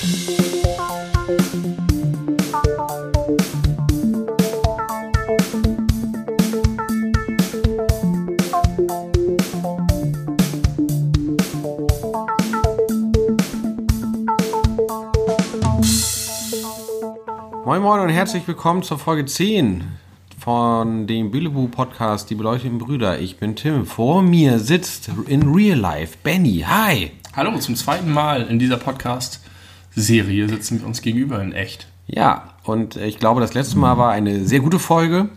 Moin Moin und herzlich willkommen zur Folge 10 von dem Bülebu Podcast Die beleuchteten Brüder. Ich bin Tim. Vor mir sitzt in Real Life Benny. Hi. Hallo, zum zweiten Mal in dieser Podcast-Serie sitzen wir uns gegenüber in echt. Ja, und ich glaube, das letzte Mal war eine sehr gute Folge.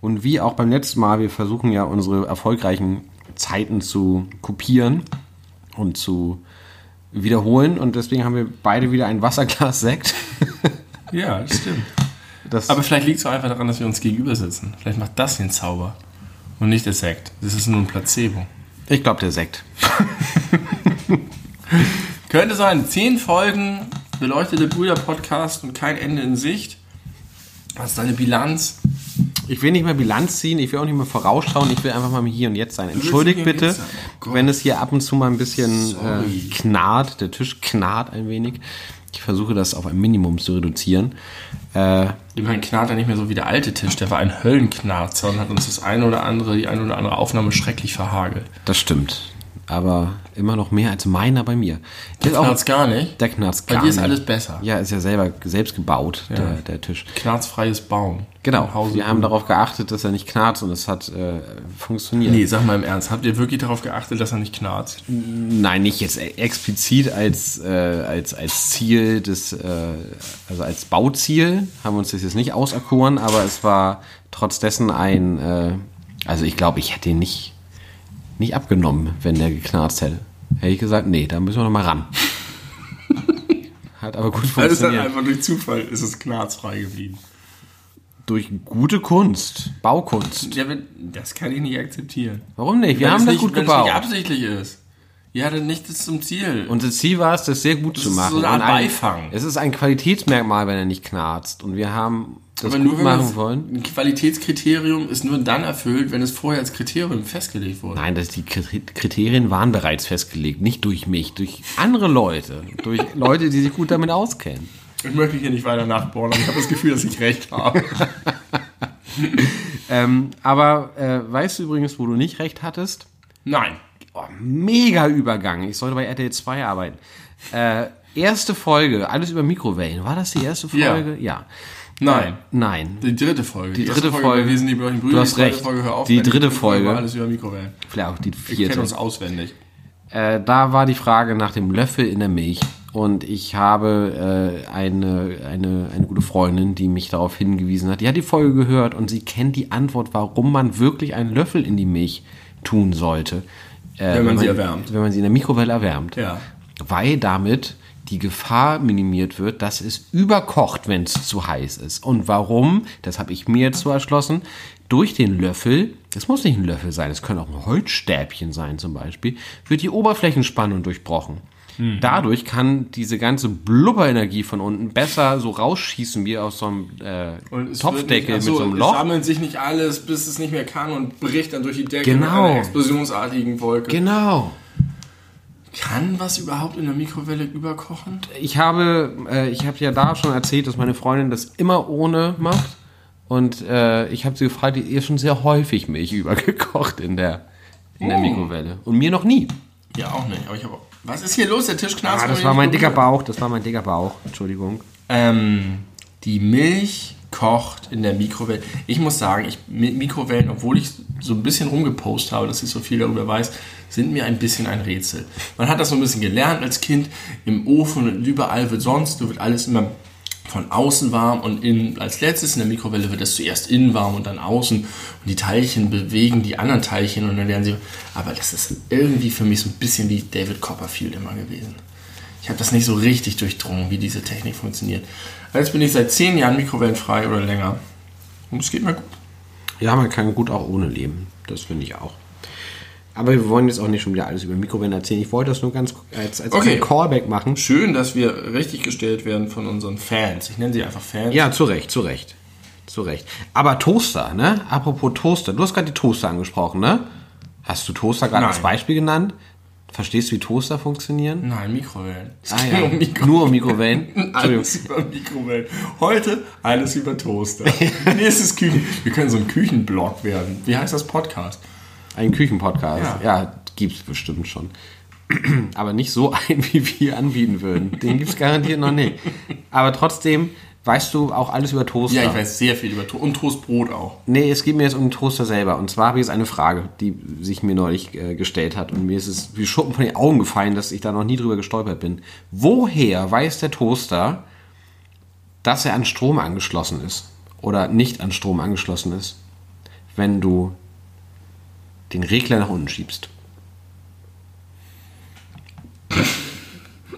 Und wie auch beim letzten Mal, wir versuchen ja unsere erfolgreichen Zeiten zu kopieren und zu wiederholen. Und deswegen haben wir beide wieder ein Wasserglas Sekt. Ja, das stimmt. Das Aber vielleicht liegt es auch einfach daran, dass wir uns gegenüber sitzen. Vielleicht macht das den Zauber. Und nicht der Sekt. Das ist nur ein Placebo. ich glaube, der Sekt. Könnte sein, zehn Folgen, beleuchtete Brüder-Podcast und kein Ende in Sicht. Was ist deine Bilanz? Ich will nicht mehr Bilanz ziehen, ich will auch nicht mehr vorausschauen, ich will einfach mal hier und jetzt sein. Entschuldigt bitte, sein? Oh wenn es hier ab und zu mal ein bisschen äh, knarrt, der Tisch knarrt ein wenig. Ich versuche das auf ein Minimum zu reduzieren. Äh, Immerhin knarrt er nicht mehr so wie der alte Tisch. Der war ein Höllenknarzer und hat uns das eine oder andere, die eine oder andere Aufnahme schrecklich verhagelt. das stimmt. Aber immer noch mehr als meiner bei mir. Der Knarzt gar nicht. Der knarzt Bei gar dir ist nicht. alles besser. Ja, ist ja selber selbst gebaut, der, der Tisch. Knarzfreies Bauen. Genau, wir haben darauf geachtet, dass er nicht knarzt und es hat äh, funktioniert. Nee, sag mal im Ernst. Habt ihr wirklich darauf geachtet, dass er nicht knarzt? Nein, nicht jetzt explizit als, äh, als, als Ziel des, äh, also als Bauziel haben wir uns das jetzt nicht auserkoren, aber es war trotz dessen ein, äh, also ich glaube, ich hätte ihn nicht, nicht abgenommen, wenn der geknarzt hätte. Hätte ich gesagt, nee, da müssen wir noch mal ran. Hat aber gut Das ist halt funktioniert. einfach durch Zufall ist es knarzfrei geblieben. Durch gute Kunst, Baukunst. Ja, wenn- das kann ich nicht akzeptieren. Warum nicht? Wir Wenn haben das nicht, gut wenn Es nicht gebaut. absichtlich ist. Ihr hattet nichts zum Ziel. Unser Ziel war es, das sehr gut zu ist machen. so eine Art ein, Beifang. Es ist ein Qualitätsmerkmal, wenn er nicht knarzt. Und wir haben das Aber nur machen wollen. ein Qualitätskriterium ist nur dann erfüllt, wenn es vorher als Kriterium festgelegt wurde. Nein, das, die Kri- Kriterien waren bereits festgelegt. Nicht durch mich, durch andere Leute. Durch Leute, die sich gut damit auskennen. Ich möchte hier nicht weiter nachbohren, aber ich habe das Gefühl, dass ich recht habe. Ähm, aber äh, weißt du übrigens, wo du nicht recht hattest? Nein. Oh, mega Übergang. Ich sollte bei RTL 2 arbeiten. Äh, erste Folge, alles über Mikrowellen. War das die erste Ja. Folge? Ja. Nein. Nein. Die dritte Folge. Die erste dritte Folge. Wir sind die Brüder. Du hast die recht. Folge, hör auf, Die dritte war Folge. Alles über Mikrowellen. Vielleicht auch die Ich vierte. kenne uns auswendig. Äh, da war die Frage nach dem Löffel in der Milch. Und ich habe äh, eine, eine, eine gute Freundin, die mich darauf hingewiesen hat. Die hat die Folge gehört und sie kennt die Antwort, warum man wirklich einen Löffel in die Milch tun sollte. Äh, Wenn man sie erwärmt. Wenn man sie in der Mikrowelle erwärmt. Ja. Weil damit die Gefahr minimiert wird, dass es überkocht, wenn es zu heiß ist. Und warum? Das habe ich mir jetzt so erschlossen. Durch den Löffel, das muss nicht ein Löffel sein, es können auch ein Holzstäbchen sein zum Beispiel, wird die Oberflächenspannung durchbrochen. Mhm. Dadurch kann diese ganze Blubberenergie von unten besser so rausschießen wie aus so einem äh, Und es Topfdeckel nicht, mit so einem Es Loch. sammelt sich nicht alles, bis es nicht mehr kann und bricht dann durch die Decke Genau. mit einer explosionsartigen Wolke. Genau. Kann was überhaupt in der Mikrowelle überkochen? ich habe, äh, ich habe ja da schon erzählt, dass meine Freundin das immer ohne macht. Und äh, ich habe sie gefragt, die ihr schon sehr häufig Milch übergekocht in der, in der Mikrowelle. Und mir noch nie. Ja, auch nicht. Aber ich habe auch. Was ist hier los? Der Tisch knarzt. Ah, das war mein dicker. Bauch, das war mein dicker Bauch. Entschuldigung. Ähm, die Milch kocht in der Mikrowelle. Ich muss sagen, ich, Mi- Mikrowellen, obwohl ich so ein bisschen rumgepostet habe, dass ich so viel darüber weiß, sind mir ein bisschen ein Rätsel. Man hat das so ein bisschen gelernt als Kind. Im Ofen und überall wird sonst, wird alles immer von außen warm und in, als letztes in der Mikrowelle wird es zuerst innen warm und dann außen. Und die Teilchen bewegen die anderen Teilchen und dann werden sie. Aber das ist irgendwie für mich so ein bisschen wie David Copperfield immer gewesen. Ich habe das nicht so richtig durchdrungen, wie diese Technik funktioniert. Jetzt bin ich seit zehn Jahren mikrowellenfrei oder länger. Und es geht mir gut. Ja, man kann gut auch ohne leben. Das finde ich auch. Aber wir wollen jetzt auch nicht schon wieder alles über Mikrowellen erzählen. Ich wollte das nur ganz als, als Okay. Callback machen. Schön, dass wir richtig gestellt werden von unseren Fans. Ich nenne sie einfach Fans. Ja, zu Recht, zu Recht. Zu Recht. Aber Toaster, ne? Apropos Toaster. Du hast gerade die Toaster angesprochen, ne? Hast du Toaster gerade als. Beispiel genannt? Verstehst du, wie Toaster funktionieren? Nein, Mikrowellen. Es Ah, ja. um Mikro Nur um Mikrowellen. Alles über Mikrowellen. Heute alles über Toaster. Nächstes Küchen. Wir können so ein Küchenblog werden. Wie heißt das Podcast? Ein Küchenpodcast. Ja. Ja, gibt's bestimmt schon. Aber nicht so einen, wie wir anbieten würden. Den gibt's garantiert noch nicht. Aber trotzdem weißt du auch alles über Toaster. Ja, ich weiß sehr viel über Toast. Und Toastbrot auch. Nee, es geht mir jetzt um den Toaster selber. Und zwar habe ich jetzt eine Frage, die sich mir neulich äh, gestellt hat. Und mir ist es wie Schuppen von den Augen gefallen, dass ich da noch nie drüber gestolpert bin. Woher weiß der Toaster, dass er an Strom angeschlossen ist? Oder nicht an Strom angeschlossen ist, wenn du den Regler nach unten schiebst?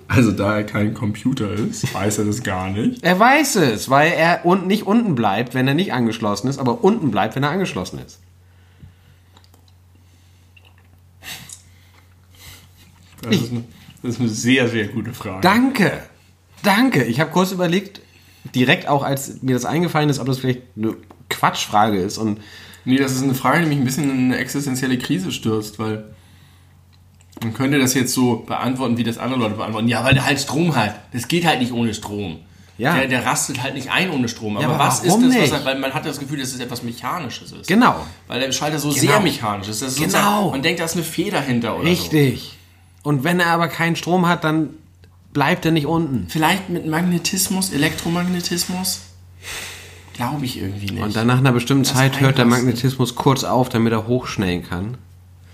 Also da er kein Computer ist, weiß er das gar nicht. Er weiß es, weil er un nicht unten bleibt, wenn er nicht angeschlossen ist, aber unten bleibt, wenn er angeschlossen ist. Das ist, eine, das ist eine sehr, sehr gute Frage. Danke. Danke. Ich habe kurz überlegt, direkt auch als mir das eingefallen ist, ob das vielleicht eine Quatschfrage ist. Und Nee, das ist eine Frage, die mich ein bisschen in eine existenzielle Krise stürzt, weil man könnte das jetzt so beantworten, wie das andere Leute beantworten. Ja, weil der halt Strom hat. Das geht halt nicht ohne Strom. Ja. Der, der rastet halt nicht ein ohne Strom. Aber, aber was warum ist das? Was, weil man hat das Gefühl, dass es etwas Mechanisches ist. genau. Weil der Schalter so Genau. sehr mechanisch ist. Ist Genau. Man denkt, da ist eine Feder hinter oder so. Richtig. Und wenn er aber keinen Strom hat, dann bleibt er nicht unten. Vielleicht mit Magnetismus, Elektromagnetismus? Glaube ich irgendwie nicht. Und dann nach einer bestimmten Das Zeit hört der. Magnetismus kurz auf, damit er hochschnellen kann.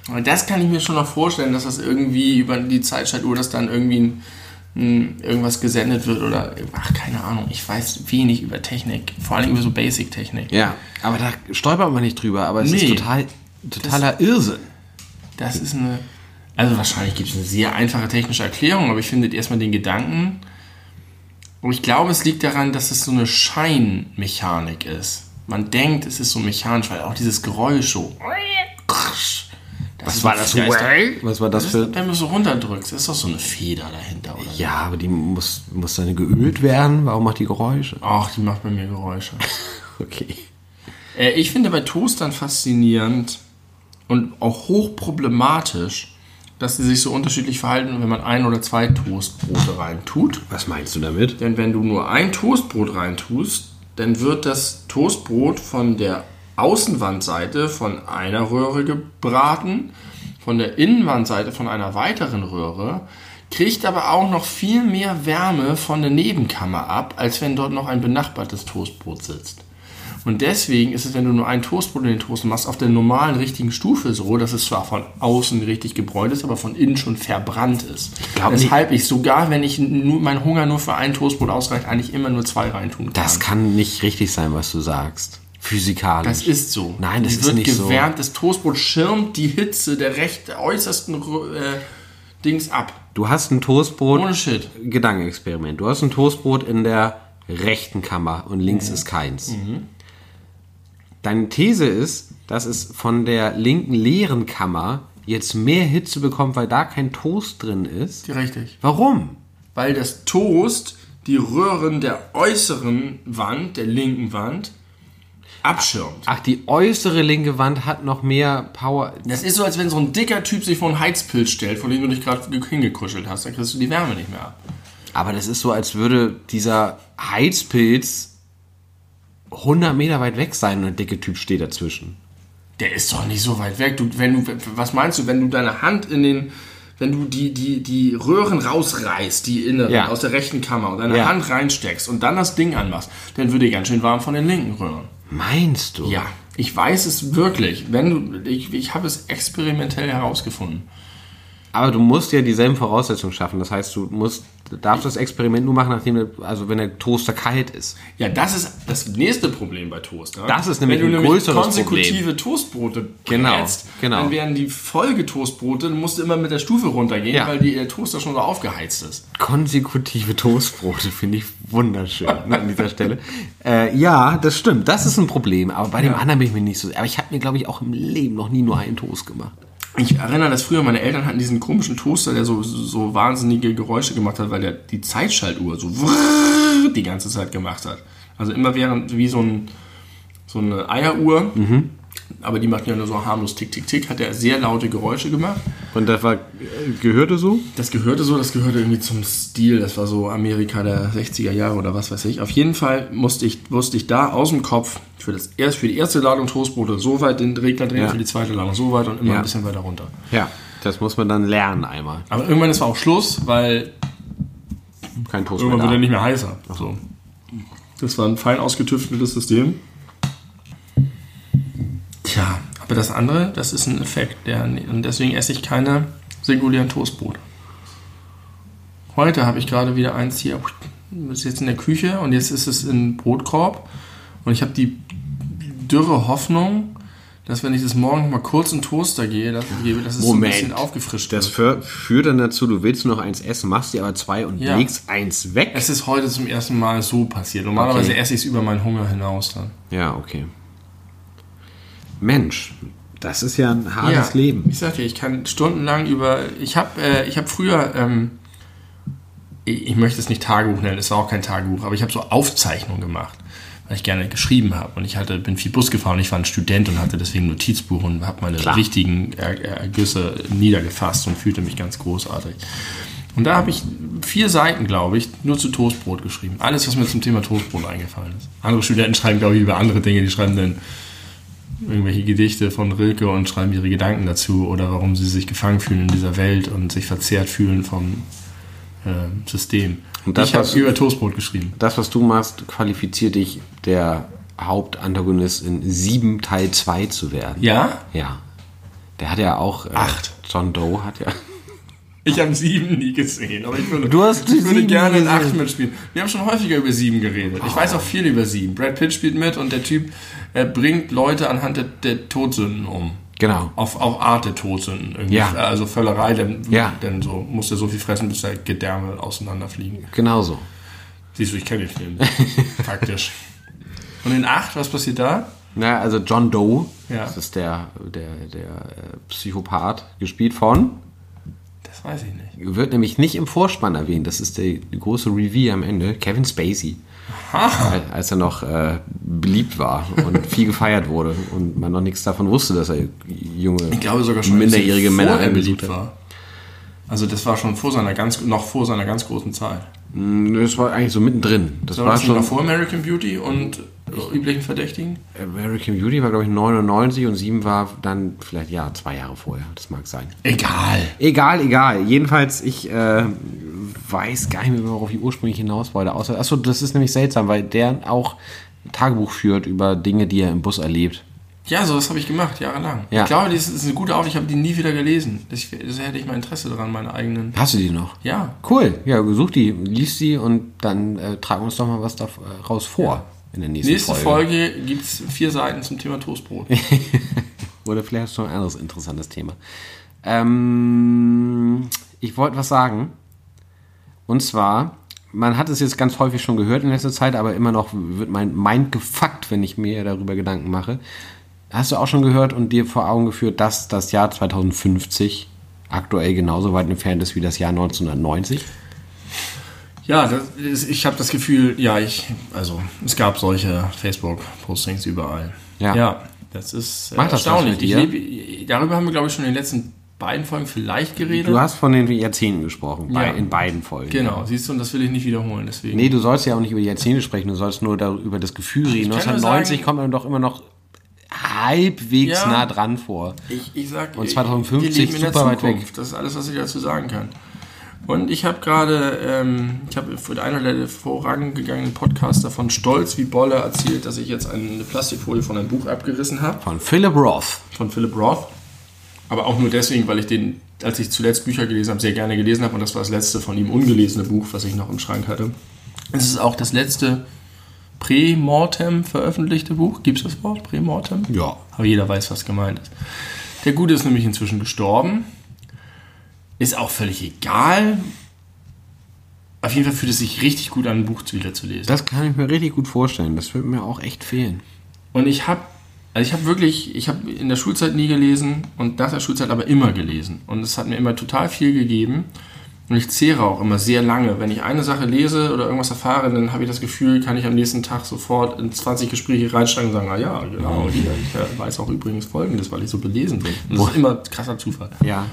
Und das kann ich mir schon noch vorstellen, dass das irgendwie über die Zeitschaltuhr, dass dann irgendwie ein, ein, irgendwas gesendet wird oder, ach, keine Ahnung, ich weiß wenig über Technik, vor allem über so Basic-Technik. Ja. Aber da stolpert man nicht drüber, aber es ist Nee. total, totaler Irrsinn. Das ist eine, also wahrscheinlich gibt es eine sehr einfache technische Erklärung, aber ich finde erstmal den Gedanken, und ich glaube, es liegt daran, dass es so eine Scheinmechanik ist. Man denkt, es ist so mechanisch, weil auch dieses Geräusch so. Was war das? Was war das Das für... ist, wenn du so runterdrückst, ist doch so eine Feder dahinter, oder? Ja, aber die muss, muss dann geölt werden. Warum macht die Geräusche? Ach, die macht bei mir Geräusche. Okay. äh, ich finde bei Toastern faszinierend und auch hochproblematisch, dass sie sich so unterschiedlich verhalten, wenn man ein oder zwei Toastbrote reintut. Was meinst du damit? Denn wenn du nur ein Toastbrot reintust, dann wird das Toastbrot von der Außenwandseite von einer Röhre gebraten, von der Innenwandseite von einer weiteren Röhre, kriegt aber auch noch viel mehr Wärme von der Nebenkammer ab, als wenn dort noch ein benachbartes Toastbrot sitzt. Und deswegen ist es, wenn du nur ein Toastbrot in den Toast machst, auf der normalen richtigen Stufe so, dass es zwar von außen richtig gebräunt ist, aber von innen schon verbrannt ist. glaub Weshalb ich sogar, wenn ich nur, mein Hunger nur für ein Toastbrot ausreicht, eigentlich immer nur zwei reintun kann. Das kann nicht richtig sein, was du sagst. Physikalisch. Das ist so. Nein, das Die ist wird nicht so. gewärmt, das Toastbrot schirmt die Hitze der recht äußersten äh, Dings ab. Du hast ein Toastbrot. Ohne Shit. Gedankenexperiment. Du hast ein Toastbrot in der rechten Kammer und links ist keins. Deine These ist, dass es von der linken leeren Kammer jetzt mehr Hitze bekommt, weil da kein Toast drin ist. Richtig. Warum? Weil das Toast die Röhren der äußeren Wand, der linken Wand, abschirmt. Ach, die äußere linke Wand hat noch mehr Power. Das ist so, als wenn so ein dicker Typ sich vor einen Heizpilz stellt, von dem du dich gerade hingekuschelt hast. Dann kriegst du die Wärme nicht mehr ab. Aber das ist so, als würde dieser Heizpilz 100 Meter weit weg sein und ein dicke Typ steht dazwischen. Der ist doch nicht so weit weg. Du, wenn du, was meinst du, wenn du deine Hand in den, wenn du die, die, die Röhren rausreißt, die inneren, Ja. aus der rechten Kammer und deine Ja. Hand reinsteckst und dann das Ding anmachst, dann wird dir ganz schön warm von den linken Röhren. Meinst du? Ja, ich weiß es wirklich. Wenn du, ich, ich habe es experimentell herausgefunden. Aber du musst ja dieselben Voraussetzungen schaffen. Das heißt, du musst, darfst das Experiment nur machen, nachdem der, also wenn der Toaster kalt ist. Ja, das ist das nächste Problem bei Toast. Ja? Das ist nämlich Wenn du ein nämlich konsekutive Toastbrote Genau, brätst, genau. dann werden die Folgetoastbrote, dann musst du immer mit der Stufe runtergehen, Ja. weil die, der Toaster schon so aufgeheizt ist. Konsekutive Toastbrote finde ich wunderschön ne, an dieser Stelle. Äh, ja, das stimmt. Das ist ein Problem. Aber bei dem anderen bin ich mir nicht so. Aber ich habe mir, glaube ich, auch im Leben noch nie nur einen Toast gemacht. Ich erinnere, dass früher meine Eltern hatten diesen komischen Toaster, der so, so wahnsinnige Geräusche gemacht hat, weil der die Zeitschaltuhr so die ganze Zeit gemacht hat. Also immer während, wie so, ein, so eine Eieruhr, Aber die machten ja nur so harmlos tick, tick, tick. Hat er sehr laute Geräusche gemacht. Und das war, äh, gehörte so? Das gehörte so, das gehörte irgendwie zum Stil. Das war so Amerika der 60er Jahre oder was weiß ich. Auf jeden Fall musste ich, musste ich da aus dem Kopf für, das, erst für die erste Ladung Toastbrote so weit den Regler drehen, Ja. für die zweite Ladung so weit und immer Ja. ein bisschen weiter runter. Ja. Das muss man dann lernen einmal. Aber irgendwann ist auch Schluss, weil Kein Toast irgendwann wird er nicht mehr heißer. So. Das war ein fein ausgetüfteltes System. Tja, aber das andere, das ist ein Effekt. Der, und deswegen esse ich keine singulären Toastbrote. Heute habe ich gerade wieder eins hier. Das ist jetzt in der Küche und jetzt ist es im Brotkorb. Und ich habe die dürre Hoffnung, dass wenn ich das morgen mal kurz in den Toaster gehe, dass, gebe, dass es so ein bisschen aufgefrischt Das wird. für, führt dann dazu, du willst noch eins essen, machst dir aber zwei und Ja. legst eins weg. Es ist heute zum ersten Mal so passiert. Normalerweise Okay. esse ich es über meinen Hunger hinaus dann. Ja, okay. Mensch, das ist ja ein hartes Ja, Leben. Ich sag dir, ich kann stundenlang über. Ich habe äh, ich hab früher. Ähm, ich, ich möchte es nicht Tagebuch nennen, es war auch kein Tagebuch, aber ich habe so Aufzeichnungen gemacht, weil ich gerne geschrieben habe. Und ich hatte, bin viel Bus gefahren und ich war ein Student und hatte deswegen ein Notizbuch und habe meine Klar. wichtigen Er- Ergüsse niedergefasst und fühlte mich ganz großartig. Und da habe ich vier Seiten, glaube ich, nur zu Toastbrot geschrieben. Alles, was mir zum Thema Toastbrot eingefallen ist. Andere Studenten schreiben, glaube ich, über andere Dinge. Die schreiben dann irgendwelche Gedichte von Rilke und schreiben ihre Gedanken dazu oder warum sie sich gefangen fühlen in dieser Welt und sich verzehrt fühlen vom äh, System. Und das, ich habe über Toastbrot geschrieben. Das, was du machst, qualifiziert dich, der Hauptantagonist in sieben Teil 2 zu werden. Ja? Ja. Der hat ja auch. Äh, Acht. John Doe hat ja. Ich habe sieben nie gesehen, aber ich würde, Du hast ich würde gerne in acht mitspielen. Wir haben schon häufiger über sieben geredet. Ich weiß auch viel über sieben. Brad Pitt spielt mit und der Typ äh, bringt Leute anhand der, der Todsünden um. Genau. Auf, auf Art der Todsünden. Irgendwie. Ja. Also Völlerei, dann, Ja. dann so, muss er so viel fressen, bis der Gedärme auseinanderfliegen. Genau so. Siehst du, ich kenne den Film. Faktisch. Und in acht, was passiert da? Na, also John Doe, Ja. das ist der, der, der äh, Psychopath, gespielt von, Das weiß ich nicht. wird nämlich nicht im Vorspann erwähnt, das ist der, große Review am Ende, Kevin Spacey. Al- Als er noch äh, beliebt war und viel gefeiert wurde und man noch nichts davon wusste, dass er junge, Ich glaube sogar schon, minderjährige er Männer beliebt war. Also das war schon vor seiner ganz, noch vor seiner ganz großen Zeit. Mm, Das war eigentlich so mittendrin. Das War war das schon noch vor American Beauty und üblichen Verdächtigen? American Beauty war, glaube ich, 99 und 7 war dann vielleicht, ja, zwei Jahre vorher. Das mag sein. Egal. Egal, egal. Jedenfalls, ich äh, weiß gar nicht mehr, worauf ich ursprünglich hinaus wollte. Außer, achso, das ist nämlich seltsam, weil der auch Tagebuch führt über Dinge, die er im Bus erlebt. Ja, so das habe ich gemacht, jahrelang. Ja. Ich glaube, das ist eine gute Arbeit. Ich habe die nie wieder gelesen. Das, das hätte ich mal Interesse daran, meine eigenen. Hast du die noch? Ja. Cool. Ja, such die, lies die und dann äh, trag uns doch mal was daraus vor in der nächsten Nächste Folge. Folge gibt es vier Seiten zum Thema Toastbrot. Oder vielleicht hast du noch ein anderes interessantes Thema. Ähm, ich wollte was sagen. Und zwar, man hat es jetzt ganz häufig schon gehört in letzter Zeit, aber immer noch wird mein Mind gefuckt, wenn ich mir darüber Gedanken mache. Hast du auch schon gehört und dir vor Augen geführt, dass das Jahr 2050 aktuell genauso weit entfernt ist wie das Jahr 1990? Ja, ist, ich habe das Gefühl, ja, ich, also es gab solche Facebook-Postings überall. Ja. ja das ist äh, Macht das erstaunlich. lebe, darüber haben wir, glaube ich, schon in den letzten beiden Folgen vielleicht geredet. Du hast von den Jahrzehnten gesprochen, bei, Ja. in beiden Folgen. genau, siehst du, und das will ich nicht wiederholen. Deswegen. Nee, du sollst ja auch nicht über die Jahrzehnte sprechen, du sollst nur darüber, über das Gefühl reden. kann nur 1990 sagen- kommt man doch immer noch halbwegs Ja. nah dran vor. Ich, ich sag, Und ich- 2050 wir leben in der super weit weg. Das ist alles, was ich dazu sagen kann. Und ich habe gerade, ähm, ich habe für einer der vorangegangenen Podcaster von Stolz wie Bolle erzählt, dass ich jetzt eine Plastikfolie von einem Buch abgerissen habe, Von Philip Roth. von Philip Roth. Aber auch nur deswegen, weil ich den, als ich zuletzt Bücher gelesen habe, sehr gerne gelesen habe. Und das war das letzte von ihm ungelesene Buch, was ich noch im Schrank hatte. Es ist auch das letzte Prä-Mortem veröffentlichte Buch. Gibt es das Wort? Prä-Mortem? Ja. Aber jeder weiß, was gemeint ist. Der Gute ist nämlich inzwischen gestorben. Ist auch völlig egal. Auf jeden Fall fühlt es sich richtig gut an, ein Buch wieder zu lesen. Das kann ich mir richtig gut vorstellen. Das würde mir auch echt fehlen. Und ich habe, also ich habe wirklich, ich habe in der Schulzeit nie gelesen und nach der Schulzeit aber immer gelesen. Und es hat mir immer total viel gegeben. Und ich zehre auch immer sehr lange. Wenn ich eine Sache lese oder irgendwas erfahre, dann habe ich das Gefühl, kann ich am nächsten Tag sofort in 20 Gespräche reinsteigen und sagen, ah ja, genau, hier, ich äh, weiß auch übrigens Folgendes, weil ich so belesen bin. Das ist immer krasser Zufall. Ja.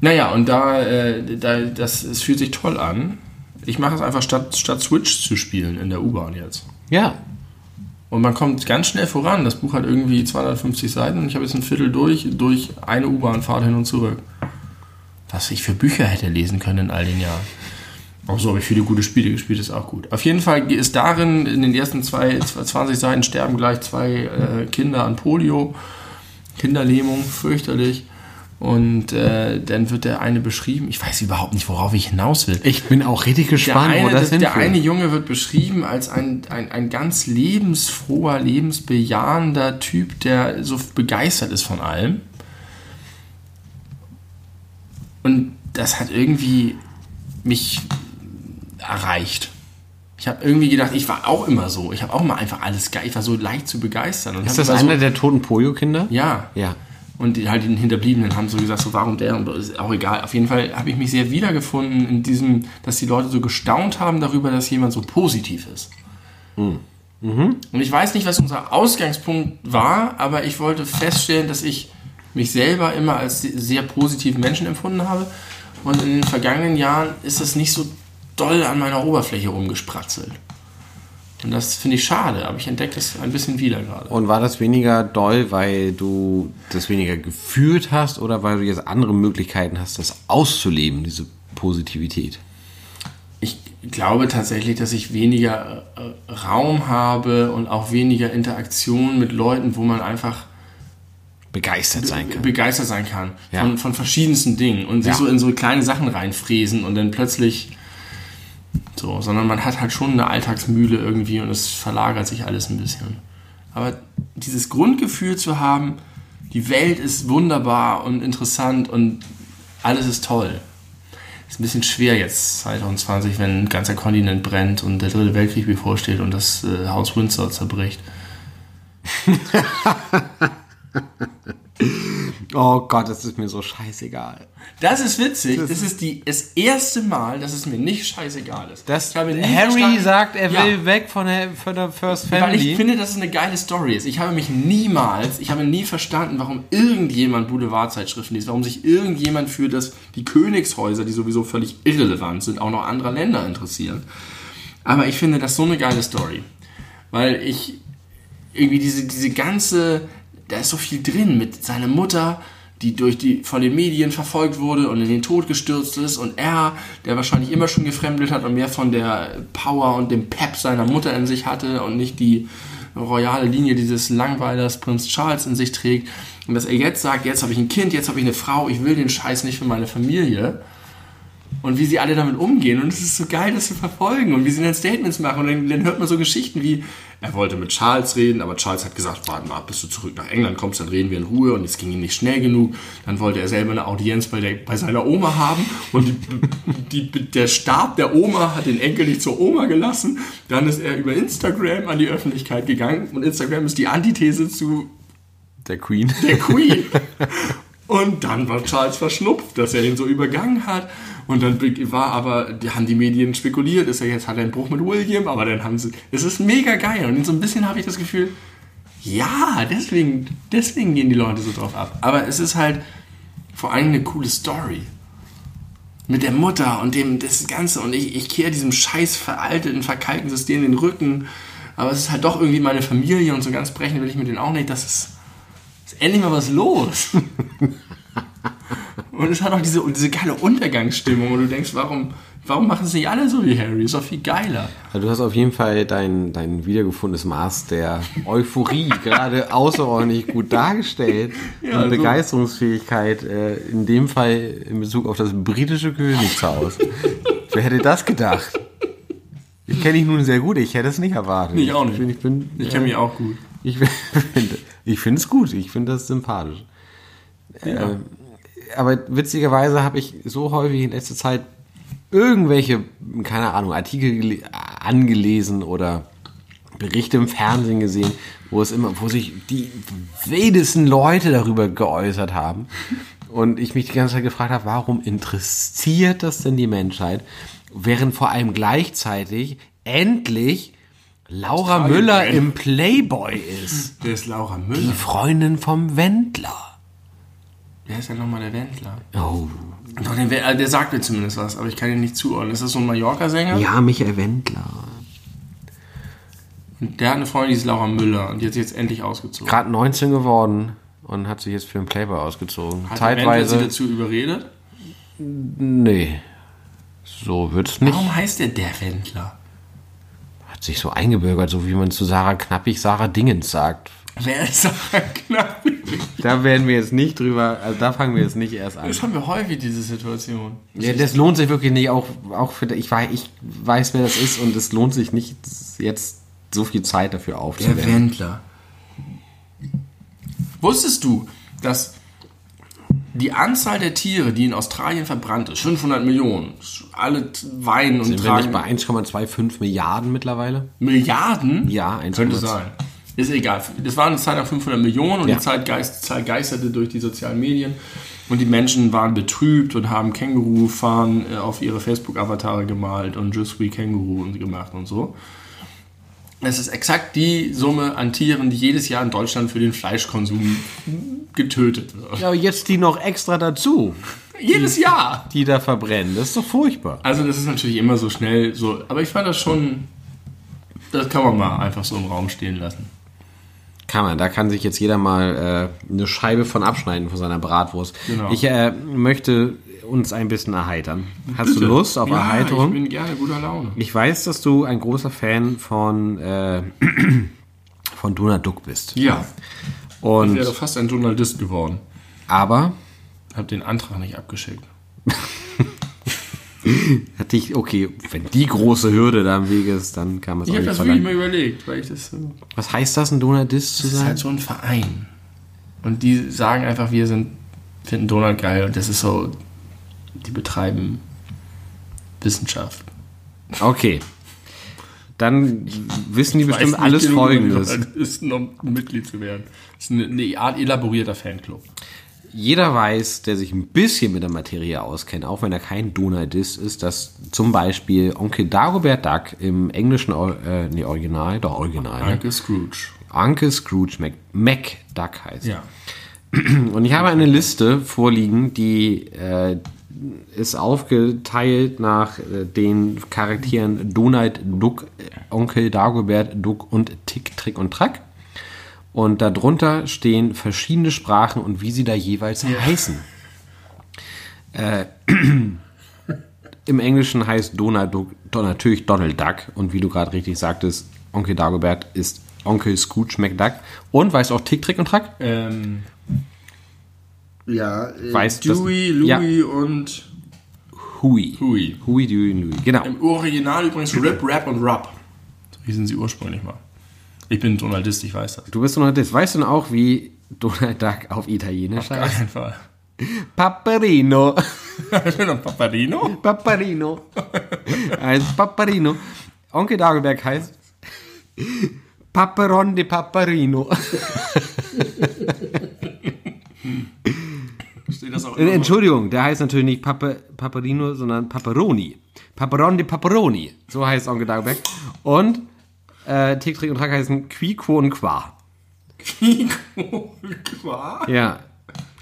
Naja, und da, äh, da das, es fühlt sich toll an. Ich mache es einfach statt, statt Switch zu spielen in der U-Bahn jetzt. Ja. Und man kommt ganz schnell voran. Das Buch hat irgendwie 250 Seiten und ich habe jetzt ein Viertel durch, durch eine U-Bahn-Fahrt hin und zurück. Was ich für Bücher hätte lesen können in all den Jahren. Auch so habe ich viele gute Spiele gespielt, ist auch gut. Auf jeden Fall ist darin, in den ersten zwei, 20 Seiten sterben gleich zwei äh, Kinder an Polio. Kinderlähmung, fürchterlich. Und äh, dann wird der eine beschrieben. Ich weiß überhaupt nicht, worauf ich hinaus will. Ich bin auch richtig gespannt, der eine, wo das der, der hinführt. eine Junge wird beschrieben als ein, ein, ein ganz lebensfroher, lebensbejahender Typ, der so begeistert ist von allem. Und das hat irgendwie mich erreicht. Ich habe irgendwie gedacht, ich war auch immer so. Ich habe auch mal einfach alles geil. Ich war so leicht zu begeistern. Und Ist das einer so, der toten Polio-Kinder? Ja. Ja. Und die, halt die Hinterbliebenen haben so gesagt, so warum der und ist auch egal. Auf jeden Fall habe ich mich sehr wiedergefunden in diesem, dass die Leute so gestaunt haben darüber, dass jemand so positiv ist. Und ich weiß nicht, was unser Ausgangspunkt war, aber ich wollte feststellen, dass ich mich selber immer als sehr positiven Menschen empfunden habe. Und in den vergangenen Jahren ist das nicht so doll an meiner Oberfläche rumgespratzelt. Und das finde ich schade, aber ich entdecke das ein bisschen wieder gerade. Und war das weniger doll, weil du das weniger gefühlt hast oder weil du jetzt andere Möglichkeiten hast, das auszuleben, diese Positivität? Ich glaube tatsächlich, dass ich weniger äh, Raum habe und auch weniger Interaktion mit Leuten, wo man einfach Begeistert sein kann. begeistert sein kann Ja. von, von verschiedensten Dingen und sich Ja. so in so kleine Sachen reinfräsen und dann plötzlich so, sondern man hat halt schon eine Alltagsmühle irgendwie und es verlagert sich alles ein bisschen. Aber dieses Grundgefühl zu haben, die Welt ist wunderbar und interessant und alles ist toll. Ist ein bisschen schwer jetzt 2020, wenn ein ganzer Kontinent brennt und der dritte Weltkrieg bevorsteht und das äh, Haus Windsor zerbricht. Oh Gott, das ist mir so scheißegal. Das ist witzig. Das ist die, das erste Mal, dass es mir nicht scheißegal ist. Das Harry sagt, er Ja. will weg von der, von der First Weil Family. ich finde, dass es eine geile Story ist. Ich habe mich niemals, ich habe nie verstanden, warum irgendjemand Boulevardzeitschriften liest, warum sich irgendjemand für das, die Königshäuser, die sowieso völlig irrelevant sind, auch noch anderer Länder interessieren. Aber ich finde das so eine geile Story. Weil ich irgendwie diese, diese ganze, da ist so viel drin mit seiner Mutter, die durch die, von den Medien verfolgt wurde und in den Tod gestürzt ist und er, der wahrscheinlich immer schon gefremdet hat und mehr von der Power und dem Pep seiner Mutter in sich hatte und nicht die royale Linie dieses Langweilers Prinz Charles in sich trägt. Und dass er jetzt sagt, jetzt habe ich ein Kind, jetzt habe ich eine Frau, ich will den Scheiß nicht für meine Familie und wie sie alle damit umgehen. Und es ist so geil, das zu verfolgen und wie sie dann Statements machen. Und dann, dann hört man so Geschichten wie, er wollte mit Charles reden, aber Charles hat gesagt, warte mal, bis du zurück nach England kommst, dann reden wir in Ruhe. Und es ging ihm nicht schnell genug. Dann wollte er selber eine Audienz bei, der, bei seiner Oma haben. Und die, die, der Stab der Oma hat den Enkel nicht zur Oma gelassen. Dann ist er über Instagram an die Öffentlichkeit gegangen. Und Instagram ist die Antithese zu der Queen. der Queen. Und dann war Charles verschnupft, dass er ihn so übergangen hat. Und dann war aber, die haben die Medien spekuliert, ist er jetzt, hat er einen Bruch mit William, aber dann haben sie, es ist mega geil. Und so ein bisschen habe ich das Gefühl, ja, deswegen, deswegen gehen die Leute so drauf ab. Aber es ist halt vor allem eine coole Story. Mit der Mutter und dem, das Ganze. Und ich, ich kehre diesem scheiß veralteten, verkalkten System den Rücken. Aber es ist halt doch irgendwie meine Familie und so ganz brechen will ich mit denen auch nicht. Das ist, ist endlich mal was los. und es hat auch diese, diese geile Untergangsstimmung. Und du denkst, warum, warum machen es nicht alle so wie Harry? Ist doch viel geiler. Also du hast auf jeden Fall dein, dein wiedergefundenes Maß der Euphorie gerade außerordentlich gut dargestellt. Ja, und so. Begeisterungsfähigkeit, äh, in dem Fall in Bezug auf das britische Königshaus. Wer hätte das gedacht? Ich kenne dich nun sehr gut, ich hätte es nicht erwartet. Ich auch nicht. bin, ich bin, Ich kenne mich auch gut. Ich finde ich finde es gut, ich finde das sympathisch. Ja. Äh, aber witzigerweise habe ich so häufig in letzter Zeit irgendwelche, keine Ahnung, Artikel gele- angelesen oder Berichte im Fernsehen gesehen, wo es immer, wo sich die wildesten Leute darüber geäußert haben. Und ich mich die ganze Zeit gefragt habe, warum interessiert das denn die Menschheit? Während vor allem gleichzeitig endlich Laura Müller im Playboy ist. Wer ist Laura Die Müller? Freundin vom Wendler. Wer ist denn nochmal der Wendler? Oh. Doch, der, äh, der sagt mir zumindest was, aber ich kann ihn nicht zuordnen. Ist das so ein Mallorca-Sänger? Ja, Michael Wendler. Und Der hat eine Freundin, die ist Laura Müller und die hat sich jetzt endlich ausgezogen. Gerade 19 geworden und hat sich jetzt für den Playboy ausgezogen. Hat der Wendler sie Zeitweise. dazu überredet? Nee. So wird's nicht. Warum heißt der der Wendler? Hat sich so eingebürgert, so wie man zu Sarah Knappig Sarah Dingens sagt. Wer ist Sarah Knapp? Da werden wir jetzt nicht drüber, also da fangen wir jetzt nicht erst an. Das haben wir häufig, diese Situation. Ja, das lohnt sich wirklich nicht, auch, auch für, ich weiß, ich weiß, wer das ist und es lohnt sich nicht, jetzt so viel Zeit dafür Der aufzuwenden. Wendler. Wusstest du, dass die Anzahl der Tiere, die in Australien verbrannt ist, 500 Millionen, alle weinen und Sind wir nicht tragen bei 1,25 Milliarden mittlerweile? Milliarden? Ja, 1,2. Könnte sein. Ist egal. Das war eine Zeit nach 500 Millionen und Ja. die Zeit, geist, Zeit geisterte durch die sozialen Medien. Und die Menschen waren betrübt und haben Känguru-Fahren äh, auf ihre Facebook-Avatare gemalt und Je suis Känguru und gemacht und so. Es ist exakt die Summe an Tieren, die jedes Jahr in Deutschland für den Fleischkonsum getötet wird. Ja, jetzt die noch extra dazu, Jedes Jahr! die da verbrennen. Das ist doch furchtbar. Also das ist natürlich immer so schnell so, aber ich fand das schon, das kann man mal einfach so im Raum stehen lassen. Kann man, da kann sich jetzt jeder mal äh, eine Scheibe von abschneiden von seiner Bratwurst. Genau. Ich äh, möchte uns ein bisschen erheitern. Hast du Lust auf ja, Erheiterung? ich bin gerne guter Laune. Ich weiß, dass du ein großer Fan von, äh, von Donald Duck bist. Ja, ich Und, wäre fast ein Journalist geworden. aber Hab den Antrag nicht abgeschickt. hatte ich, okay, wenn die große Hürde da im Weg ist, dann kann man es Ich auch habe nicht das wirklich mal überlegt, weil ich das so. Was heißt das, ein Donaldist zu Das ist sein? halt so ein Verein. Und die sagen einfach, wir sind, finden Donald geil und das ist so, die betreiben Wissenschaft. Okay. Dann wissen die Weiß bestimmt alles die Folgendes. Journalisten, um Mitglied zu werden. Das ist eine, eine Art elaborierter Fanclub. Jeder weiß, der sich ein bisschen mit der Materie auskennt, auch wenn er kein Donaldist ist, dass zum Beispiel Onkel Dagobert Duck im englischen äh, nee, Original, doch Original, ne? Uncle Scrooge. Uncle Scrooge Mac, Mac Duck heißt. Ja. Und ich habe eine Liste vorliegen, die äh, ist aufgeteilt nach äh, den Charakteren Donald Duck, Onkel Dagobert Duck und Tick, Trick und Track. Und darunter stehen verschiedene Sprachen und wie sie da jeweils heißen. Äh, Im Englischen heißt Donald Duck natürlich Donald Duck und wie du gerade richtig sagtest, Onkel Dagobert ist Onkel Scrooge McDuck und weiß auch Tick, Trick und Track. Ähm, ja, äh, Weiß das- Dewey, ja. Louie und Hui. Hui. Hui, Dewey, Louis. Genau. Im Original übrigens Rip, Rap und Rap. So hießen sie ursprünglich mal. Ich bin Donaldist, ich weiß das. Du bist Donaldist. Weißt du denn auch, wie Donald Duck auf Italienisch Auf heißt? keinen Fall. Paperino. Ich bin ein Paparino. Paparino. heißt Paparino. Onkel Dagelberg heißt Paperon de Paparino. Steht das auch Entschuldigung, der heißt natürlich nicht Pape, Paperino, sondern Paperoni. Paperon de Paperoni. So heißt Onkel Dagelberg. Und äh, Tick, Trick und Track heißen Qui, Quo und Qua. Kiko Qua. Ja.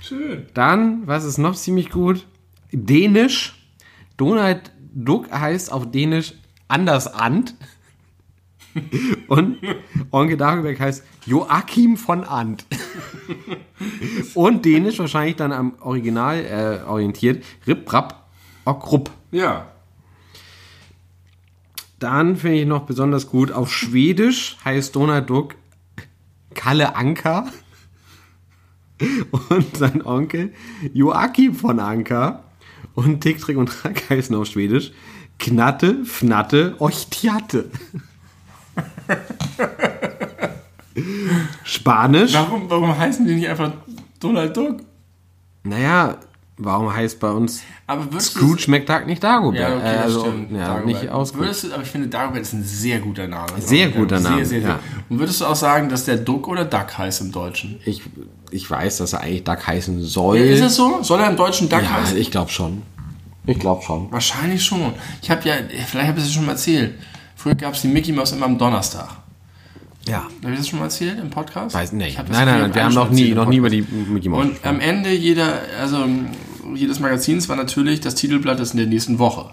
Schön. Dann, was ist noch ziemlich gut? Dänisch. Donald Duck heißt auf Dänisch anders Ant. Und Onkel Dagobert heißt Joachim von Ant. Und Dänisch wahrscheinlich dann am Original äh, orientiert. Rip, Rap, Ok, Rupp. Ja. Dann finde ich noch besonders gut, auf Schwedisch heißt Donald Duck Kalle Anker. Und sein Onkel Joachim von Anker. Und Tick, Trick und Track heißen auf Schwedisch Knatte, Fnatte, Ochtjatte. Spanisch. Warum, warum heißen die nicht einfach Donald Duck? Naja, Warum heißt bei uns Scrooge McDuck nicht Dagobert? Ja, okay, Äh, das also, stimmt. ja, Dagobert. nicht aus. Würdest du, aber ich finde, Dagobert ist ein sehr guter Name. Sehr guter Name, Sehr, sehr, sehr. ja. Und würdest du auch sagen, dass der Duck oder Duck heißt im Deutschen? Ich, ich weiß, dass er eigentlich Duck heißen soll. Ist es so? Soll er im Deutschen Duck ja, heißen? ich glaube schon. Ich glaube schon. Wahrscheinlich schon. Ich habe ja, vielleicht habe ich es schon mal erzählt. Früher gab es die Mickey Mouse immer am Donnerstag. Ja. Habe ich das schon mal erzählt im Podcast? Weiß, nee. Ich hab das Nein, nein, nein, wir haben noch nie, noch nie über die Mickey Mouse Und am Ende jeder, also jedes Magazins war natürlich das Titelblatt ist in der nächsten Woche.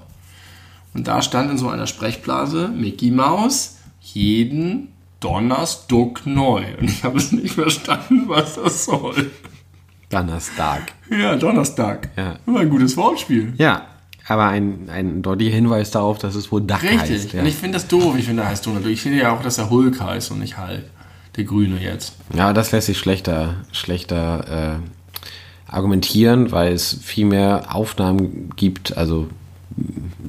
Und da stand in so einer Sprechblase Mickey Mouse jeden Donnerstag neu. Und ich habe es nicht verstanden, was das soll. Donnerstag. Ja, Donnerstag. Ja. War ein gutes Wortspiel. Ja, aber ein, ein deutlicher Hinweis darauf, dass es wohl Duck Richtig. heißt. Ja. Und ich finde das doof. Ich finde, er heißt Donald. Ich finde ja auch, dass er Hulk heißt und nicht Hulk. Der Grüne jetzt. ja, das lässt sich schlechter, schlechter äh, argumentieren, weil es viel mehr Aufnahmen gibt, also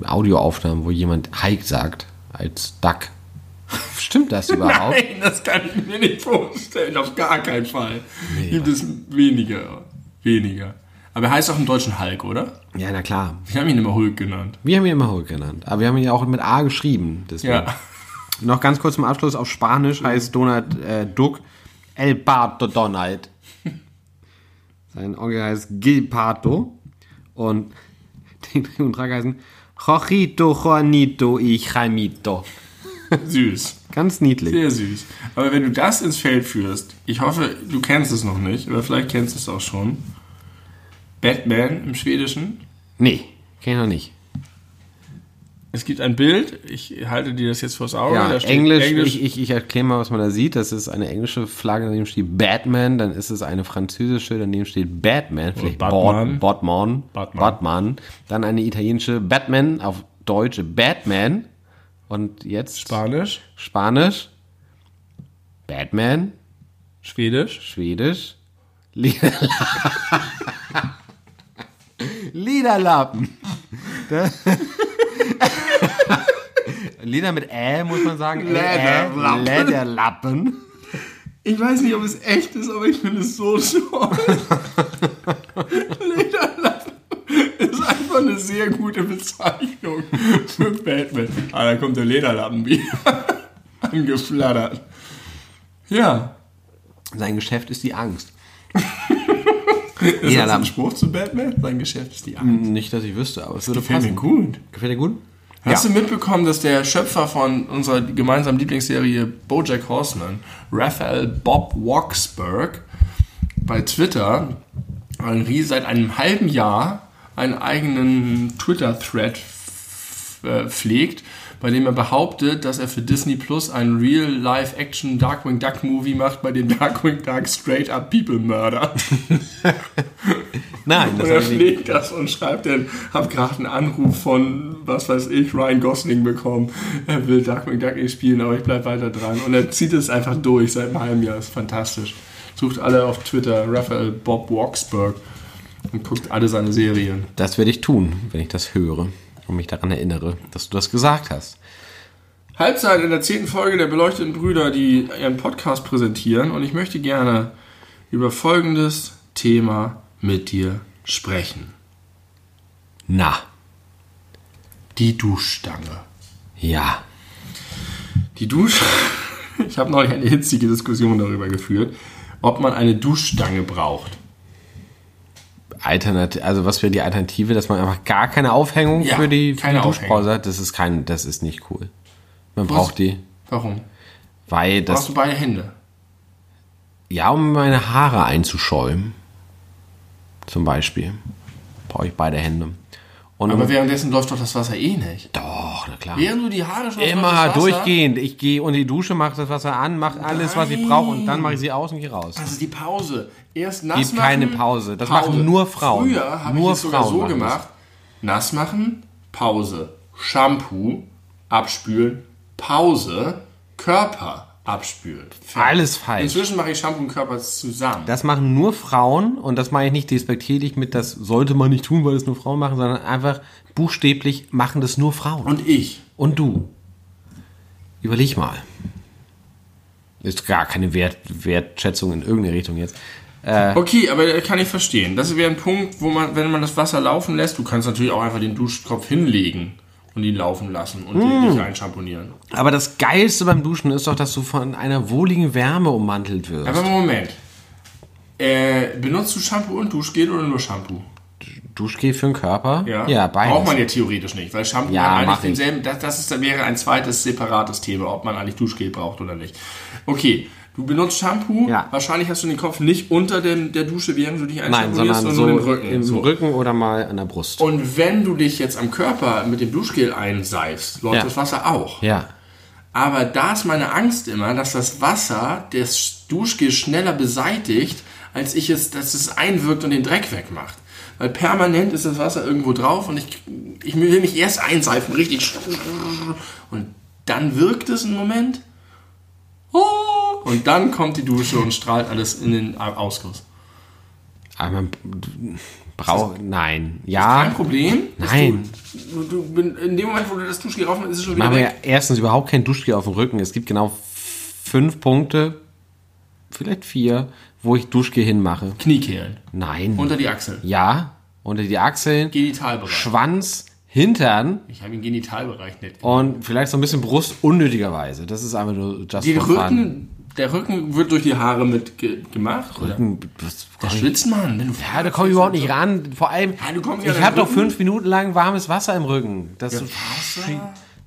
Audioaufnahmen, wo jemand Hike sagt als Duck. Stimmt das überhaupt? Nein, das kann ich mir nicht vorstellen. Auf gar keinen Fall. Gibt es weniger. Weniger. Aber er heißt auch im Deutschen Hulk, oder? Ja, na klar. Wir haben ihn immer Hulk genannt. Wir haben ihn immer Hulk genannt, aber wir haben ihn ja auch mit A geschrieben. Deswegen. Ja. Noch ganz kurz zum Abschluss. Auf Spanisch heißt Donald äh, Duck El Pato Donald. Sein Onkel heißt Gil Pato. Und die Dreh- und Trag heißen Jojito, Juanito y Jaimito. Süß. Ganz niedlich. Sehr süß. Aber wenn du das ins Feld führst, ich hoffe, du kennst es noch nicht, oder vielleicht kennst du es auch schon. Batman im Schwedischen. Nee, kenn ich noch nicht. Es gibt ein Bild, ich halte dir das jetzt vors Auge. Ja, steht Englisch, Ich, ich, ich erkläre mal, was man da sieht. Das ist eine englische Flagge, daneben steht Batman, dann ist es eine französische, daneben steht Batman, vielleicht Batman. Batman, Batman. Batman, dann eine italienische Batman, auf Deutsch Batman und jetzt Spanisch, Spanisch, Batman, Schwedisch, Schwedisch, Liederlappen. Liederlappen. Lieder mit Ä, muss man sagen. Lederlappen. Lederlappen. Ich weiß nicht, ob es echt ist, aber ich finde es so toll. Lederlappen ist einfach eine sehr gute Bezeichnung für Batman. Ah, da kommt der Lederlappen wieder angeflattert. Ja. Sein Geschäft ist die Angst. Ist das ein. Spruch zu Batman? Sein Geschäft ist die Angst. Nicht, dass ich wüsste, aber es würde Gefällt mir passen. gut. Gefällt dir gut? Hast du mitbekommen, dass der Schöpfer von unserer gemeinsamen Lieblingsserie Bojack Horseman, Raphael Bob Waksberg, bei Twitter seit einem halben Jahr einen eigenen Twitter-Thread äh, pflegt, bei dem er behauptet, dass er für Disney Plus einen Real-Life-Action Darkwing Duck Movie macht, bei dem Darkwing Duck straight up People murder. Nein, das Und er pflegt das und schreibt dann, hab gerade einen Anruf von, was weiß ich, Ryan Gosling bekommen. Er will Darkwing Duck nicht spielen, aber ich bleib weiter dran. Und er zieht es einfach durch seit einem halben Jahr. ist fantastisch. Sucht alle auf Twitter Raphael Bob Waksberg und guckt alle seine Serien. Das werde ich tun, wenn ich das höre und mich daran erinnere, dass du das gesagt hast. Halbzeit in der zehnten Folge der beleuchteten Brüder, die ihren Podcast präsentieren. Und ich möchte gerne über folgendes Thema mit dir sprechen. Na, Die Duschstange. ja. Die Dusch. Ich habe neulich eine hitzige Diskussion darüber geführt, ob man eine Duschstange braucht. Alternative, also was wäre die Alternative, dass man einfach gar keine Aufhängung Ja, für die, für die Duschpause hat? Das ist kein, das ist nicht cool. Man braucht die, Warum? weil Brauchst das, du beide Hände? ja, um meine Haare einzuschäumen. Zum Beispiel. Brauche ich beide Hände. Und Aber währenddessen läuft doch das Wasser eh nicht. doch, na klar. Während du die Haare schon Immer durchgehend. Ich gehe unter die Dusche, mache das Wasser an, mache alles, was ich brauche und dann mache ich sie aus und gehe raus. Das ist die Pause. Erst nass Gibt machen. keine Pause. Das machen nur Frauen. Früher habe ich es sogar so machen das. gemacht. Nass machen, Pause. Shampoo, abspülen, Pause, Körper, abspülen. Fertig. Alles falsch. Inzwischen mache ich Shampoo und Körper zusammen. Das machen nur Frauen und das meine ich nicht despektierlich mit, das sollte man nicht tun, weil es nur Frauen machen, sondern einfach buchstäblich machen das nur Frauen. Und ich. Und du. Überleg mal. Ist gar keine Wert, Wertschätzung in irgendeine Richtung jetzt. Okay, aber das kann ich verstehen. Das wäre ein Punkt, wo man, wenn man das Wasser laufen lässt, du kannst natürlich auch einfach den Duschkopf hinlegen und ihn laufen lassen und Mm. dich einschamponieren. Aber das Geilste beim Duschen ist doch, dass du von einer wohligen Wärme ummantelt wirst. Aber Moment. Äh, benutzt du Shampoo und Duschgel oder nur Shampoo? Duschgel für den Körper? Ja, ja beides. Braucht man ja theoretisch nicht, weil Shampoo Ja, eigentlich ich. denselben, das, das ist, wäre ein zweites separates Thema, ob man eigentlich Duschgel braucht oder nicht. Okay, du benutzt Shampoo, Ja. wahrscheinlich hast du den Kopf nicht unter dem, der Dusche, während du dich Nein, einschampionierst, sondern sondern so nur den Rücken. im so. Rücken oder mal an der Brust. Und wenn du dich jetzt am Körper mit dem Duschgel einseifst, läuft Ja. das Wasser auch. ja. Aber da ist meine Angst immer, dass das Wasser das Duschgel schneller beseitigt, als ich es, dass es einwirkt und den Dreck wegmacht. Weil permanent ist das Wasser irgendwo drauf und ich, ich will mich erst einseifen, richtig. Und dann wirkt es einen Moment. Oh, Und dann kommt die Dusche und strahlt alles in den Ausguss. Aber man braucht. Nein. Ja. Kein Problem. Nein. Du, du, in dem Moment, wo du das Duschgel raufmachst, ist es schon wieder Machen wir weg. erstens überhaupt kein Duschgel auf dem Rücken. Es gibt genau fünf Punkte, vielleicht vier, wo ich Duschgel hinmache. Kniekehlen. Nein. Unter die Achseln. ja, unter die Achseln, Genitalbereich. Schwanz, Hintern Ich habe den Genitalbereich nicht. und vielleicht so ein bisschen Brust unnötigerweise. Das ist einfach nur just Den. Rücken, der Rücken wird durch die Haare mit ge gemacht. Oder? Was- Da schwitzt man, wenn du Ja, da komme ich überhaupt nicht ran. Vor allem, Ja, ja ich habe doch Rücken. fünf Minuten lang warmes Wasser im Rücken. Das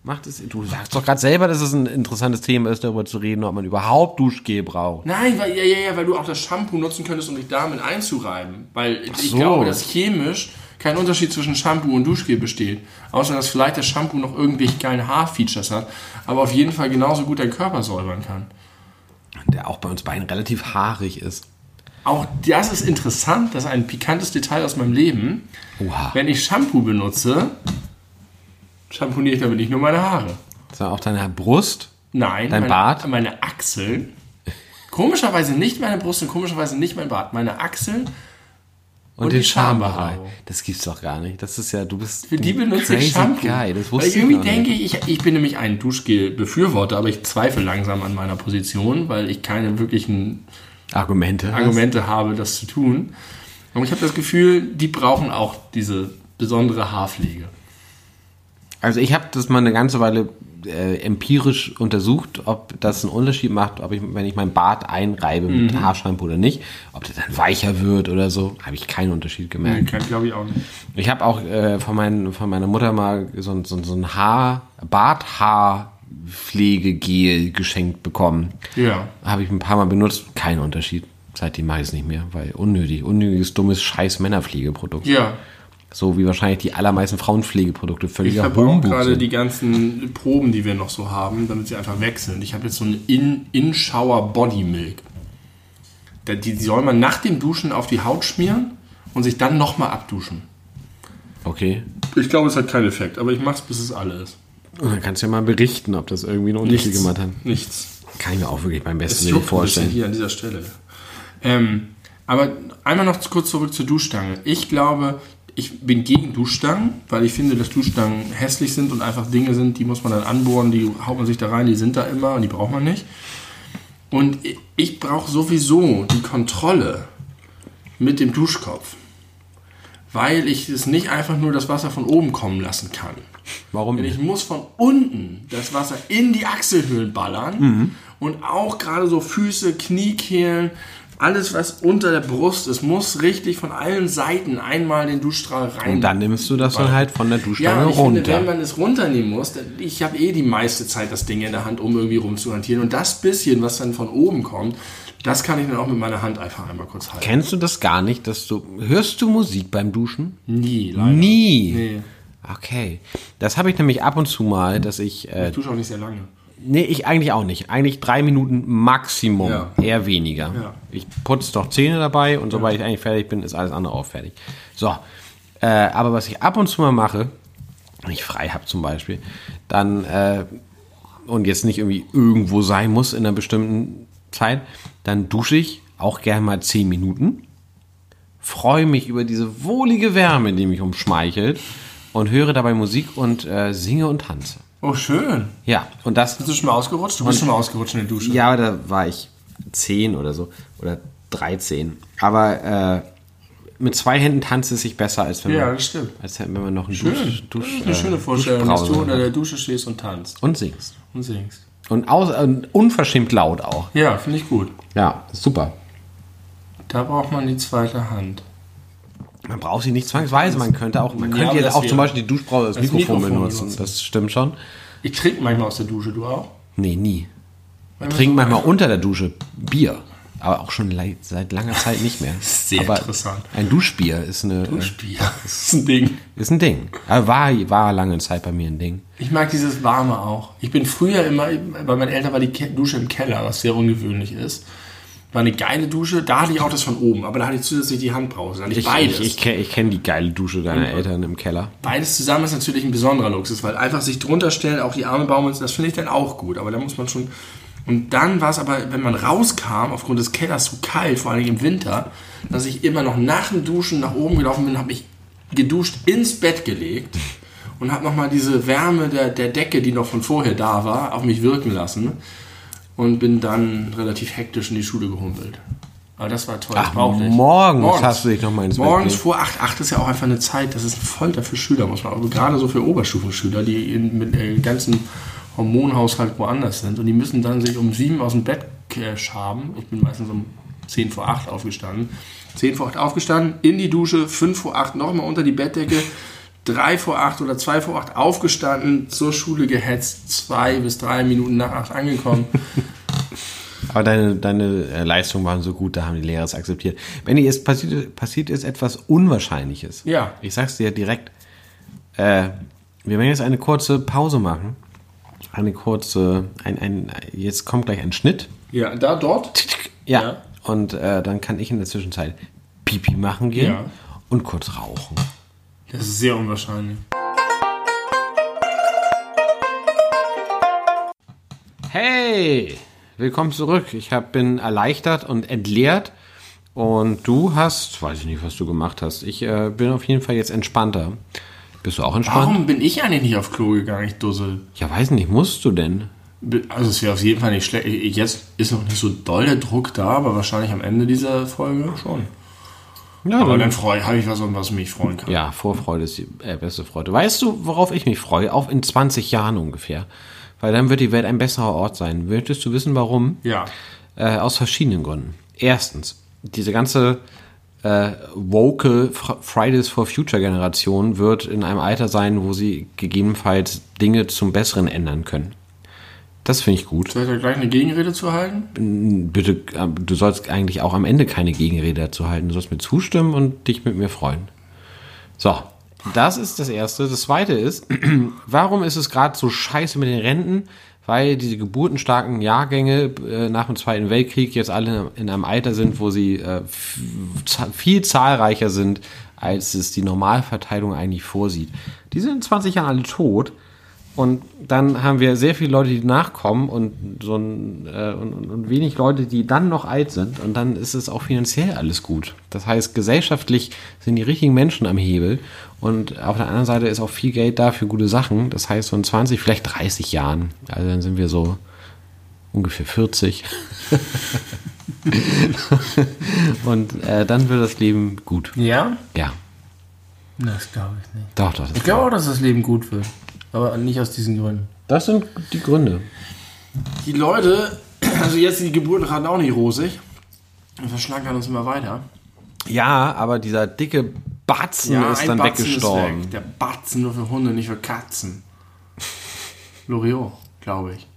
macht es. Du sagst doch gerade selber, dass es ein interessantes Thema ist, darüber zu reden, ob man überhaupt Duschgel braucht. Nein, weil, ja, ja, ja, weil du auch das Shampoo nutzen könntest, um dich damit einzureiben. Weil ich so. glaube, dass chemisch kein Unterschied zwischen Shampoo und Duschgel besteht. Außer, dass vielleicht das Shampoo noch irgendwelche geilen Haarfeatures hat, aber auf jeden Fall genauso gut deinen Körper säubern kann. Der auch bei uns beiden relativ haarig ist. Auch das ist interessant, das ist ein pikantes Detail aus meinem Leben. Oha. Wenn ich Shampoo benutze, shampooniere ich damit nicht nur meine Haare. Ja auch deine Brust. Nein, Dein meine, Bart? meine Achseln. Komischerweise nicht meine Brust und komischerweise nicht mein Bart. Meine Achseln, Und, Und den. Schambehaarung. Das gibt's doch gar nicht. Das ist ja, du bist für die benutze ich Shampoo. Guy. Das Weil wusste ich ich irgendwie denke, nicht. ich, ich bin nämlich ein Duschgel-Befürworter, aber ich zweifle langsam an meiner Position, weil ich keine wirklichen Argumente. hast. Argumente habe, das zu tun. Aber ich habe das Gefühl, die brauchen auch diese besondere Haarpflege. Also ich habe das mal eine ganze Weile äh, empirisch untersucht, ob das einen Unterschied macht, ob ich, wenn ich mein Bart einreibe mit Mhm. Haarshampoo oder nicht, ob der dann weicher wird oder so, habe ich keinen Unterschied gemerkt. Kann glaube ich auch nicht. Ich habe auch äh, von, mein, von meiner Mutter mal so, ein- so, so ein Haar, Barthaarpflegegel geschenkt bekommen. Ja. Habe ich ein paar Mal benutzt, kein Unterschied. Seitdem mache ich es nicht mehr, weil unnötig, unnötiges, dummes, scheiß Männerpflegeprodukt. Ja. So wie wahrscheinlich die allermeisten Frauenpflegeprodukte Ich völliger verbrauche gerade die ganzen Proben, die wir noch so haben, damit sie einfach weg sind. Ich habe jetzt so eine In- In-Shower Body Milk. Da- Die, die soll man nach dem Duschen auf die Haut schmieren und sich dann nochmal abduschen. Okay. Ich glaube, es hat keinen Effekt, aber ich mache es, bis es alle ist. Und dann kannst du ja mal berichten, ob das irgendwie einen Unterschied gemacht hat. Nichts. Kann ich mir auch wirklich beim besten Es Willen vorstellen. hier an dieser Stelle. Ähm, aber einmal noch kurz zurück zur Duschstange. Ich glaube, ich bin gegen Duschstangen, weil ich finde, dass Duschstangen hässlich sind und einfach Dinge sind, die muss man dann anbohren, die haut man sich da rein, die sind da immer und die braucht man nicht. Und ich- brauche sowieso die Kontrolle mit dem Duschkopf, weil ich es nicht einfach nur das Wasser von oben kommen lassen kann. Warum Denn ich muss von unten das Wasser in die Achselhöhlen ballern und auch gerade so Füße, Kniekehlen, alles was unter der Brust ist, muss richtig von allen Seiten einmal den Duschstrahl rein. Und dann nimmst du das dann halt von der ja, Duschstange und ich finde, wenn runter. man es runternehmen muss, ich habe eh die meiste Zeit das Ding in der Hand, um irgendwie rumzuhantieren. Und das bisschen, was dann von oben kommt, das kann ich dann auch mit meiner Hand einfach einmal kurz halten. Kennst du das gar nicht, dass du. Hörst du Musik beim Duschen? Nie, leider. Nie. Nee. Okay. Das habe ich nämlich ab und zu mal, dass ich. Äh, Ich dusche auch nicht sehr lange. Nee, ich eigentlich auch nicht. Eigentlich drei Minuten Maximum. Ja. Eher weniger. Ja. Ich putze doch Zähne dabei und sobald ich eigentlich fertig bin, ist alles andere auch fertig. So. Äh, aber was ich ab und zu mal mache, wenn ich frei habe zum Beispiel, dann. Äh, und jetzt nicht irgendwie irgendwo sein muss in einer bestimmten Zeit, dann dusche ich auch gerne mal 10 Minuten, freue mich über diese wohlige Wärme, die mich umschmeichelt und höre dabei Musik und äh, singe und tanze. Oh, schön. Ja, und das, Bist du schon mal ausgerutscht? Du bist schon mal ausgerutscht in der Dusche. ja, da war ich 10 oder so, oder 13. Aber äh, mit zwei Händen tanzt es sich besser, als wenn, Ja, man, als wenn man noch einen Schön. Dusch, Dusch, das ist eine äh, schöne Vorstellung, dass du unter der Dusche stehst und tanzt Und singst. und singst. Und aus, äh, unverschämt laut auch. Ja, finde ich gut. Ja, super. Da braucht man die zweite Hand. Man braucht sie nicht zwangsweise. Man könnte auch, man könnte jetzt auch zum Beispiel die Duschbrause als Mikrofon, Mikrofon benutzen. benutzen. Das stimmt schon. Ich trinke manchmal aus der Dusche, du auch? Nee, nie. Trinken so- manchmal unter der Dusche Bier. Aber auch schon seit langer Zeit nicht mehr. Sehr Aber interessant. Ein Duschbier ist, eine, Duschbier. Ist ein Ding. ist ein Ding. Aber war, war lange Zeit bei mir ein Ding. Ich mag dieses Warme auch. Ich bin früher immer, bei meinen Eltern war die Dusche im Keller, was sehr ungewöhnlich ist. War eine geile Dusche, da hatte ich auch das von oben, aber da hatte ich zusätzlich die Handbrause. Da hatte ich, Ich, beides. ich, ich, kenn- kenne die geile Dusche deiner Eltern im Keller. Beides zusammen ist natürlich ein besonderer Luxus, weil einfach sich drunter stellen, auch die Arme baumeln, das finde ich dann auch gut. Aber da muss man schon. Und dann war es aber, wenn man rauskam, aufgrund des Kellers so kalt, vor allem im Winter, dass ich immer noch nach dem Duschen nach oben gelaufen bin, habe mich geduscht ins Bett gelegt und habe nochmal diese Wärme der, der Decke, die noch von vorher da war, auf mich wirken lassen und bin dann relativ hektisch in die Schule gehumpelt. Aber das war toll. Ach, ich. morgens hast du dich noch mal ins Bett Morgens gelegt. vor 8. 8 ist ja auch einfach eine Zeit, das ist eine Folter für Schüler, muss man auch gerade so für Oberstufenschüler, die in, mit äh, ganzen Hormonhaushalt woanders sind und die müssen dann sich um 7 aus dem Bett äh, schaben. Ich bin meistens um 10 vor 8 aufgestanden. 10 vor 8 aufgestanden, in die Dusche, 5 vor 8 nochmal unter die Bettdecke, 3 vor 8 oder 2 vor 8 aufgestanden, zur Schule gehetzt, 2 bis 3 Minuten nach 8 angekommen. Aber deine, deine äh, Leistungen waren so gut, da haben die Lehrer es akzeptiert. Benni, es passiert, passiert ist etwas Unwahrscheinliches. Ja. Ich sag's dir direkt. Äh, wir werden jetzt eine kurze Pause machen. Eine kurze, ein, ein, jetzt kommt gleich ein Schnitt. Ja, da, dort. Ja. Ja. Und äh, dann kann ich in der Zwischenzeit Pipi machen gehen Ja. und kurz rauchen. Das ist sehr unwahrscheinlich. Hey, willkommen zurück. Ich hab, bin erleichtert und entleert. Und du hast, weiß ich nicht, was du gemacht hast. Ich äh, bin auf jeden Fall jetzt entspannter. Bist du auch entspannt? Warum bin ich eigentlich nicht auf Klo gegangen, ich Dussel? Ja, weiß nicht, musst du denn? Also es wäre auf jeden Fall nicht schlecht. Jetzt ist noch nicht so doll der Druck da, aber wahrscheinlich am Ende dieser Folge schon. Ja, Aber dann, dann habe ich was, um was mich freuen kann. ja Vorfreude ist die äh, beste Freude. Weißt du, worauf ich mich freue? Auch in 20 Jahren ungefähr. Weil dann wird die Welt ein besserer Ort sein. Möchtest du wissen, warum? Ja. Äh, aus verschiedenen Gründen. Erstens, diese ganze äh, woke Fr- Fridays for Future Generation wird in einem Alter sein, wo sie gegebenenfalls Dinge zum Besseren ändern können. Das finde ich gut. Soll ich da gleich eine Gegenrede zu halten? Bitte, äh, du sollst eigentlich auch am Ende keine Gegenrede dazu halten. Du sollst mir zustimmen und dich mit mir freuen. So, das ist das Erste. Das Zweite ist, warum ist es gerade so scheiße mit den Renten? Weil diese geburtenstarken Jahrgänge äh, nach dem Zweiten Weltkrieg jetzt alle in einem Alter sind, wo sie äh, viel zahlreicher sind, als es die Normalverteilung eigentlich vorsieht. Die sind in 20 Jahren alle tot. Und dann haben wir sehr viele Leute, die nachkommen und so ein, äh, und, und, wenig Leute, die dann noch alt sind. Und dann ist es auch finanziell alles gut. Das heißt, gesellschaftlich sind die richtigen Menschen am Hebel. Und auf der anderen Seite ist auch viel Geld da für gute Sachen. Das heißt, so in 20, vielleicht 30 Jahren, also dann sind wir so ungefähr 40. und äh, dann wird das Leben gut. Ja? Ja, Das glaube ich nicht. doch, doch. Das, Ich glaube auch, dass das Leben gut wird. Aber nicht aus diesen Gründen. das sind die Gründe. Die Leute, also jetzt die Geburtenraten auch nicht rosig. Wir verschlankern uns immer weiter. Ja, aber dieser dicke Batzen ist dann Batzen weggestorben. weg. Der Batzen nur für Hunde, nicht für Katzen. Loriot, glaube ich.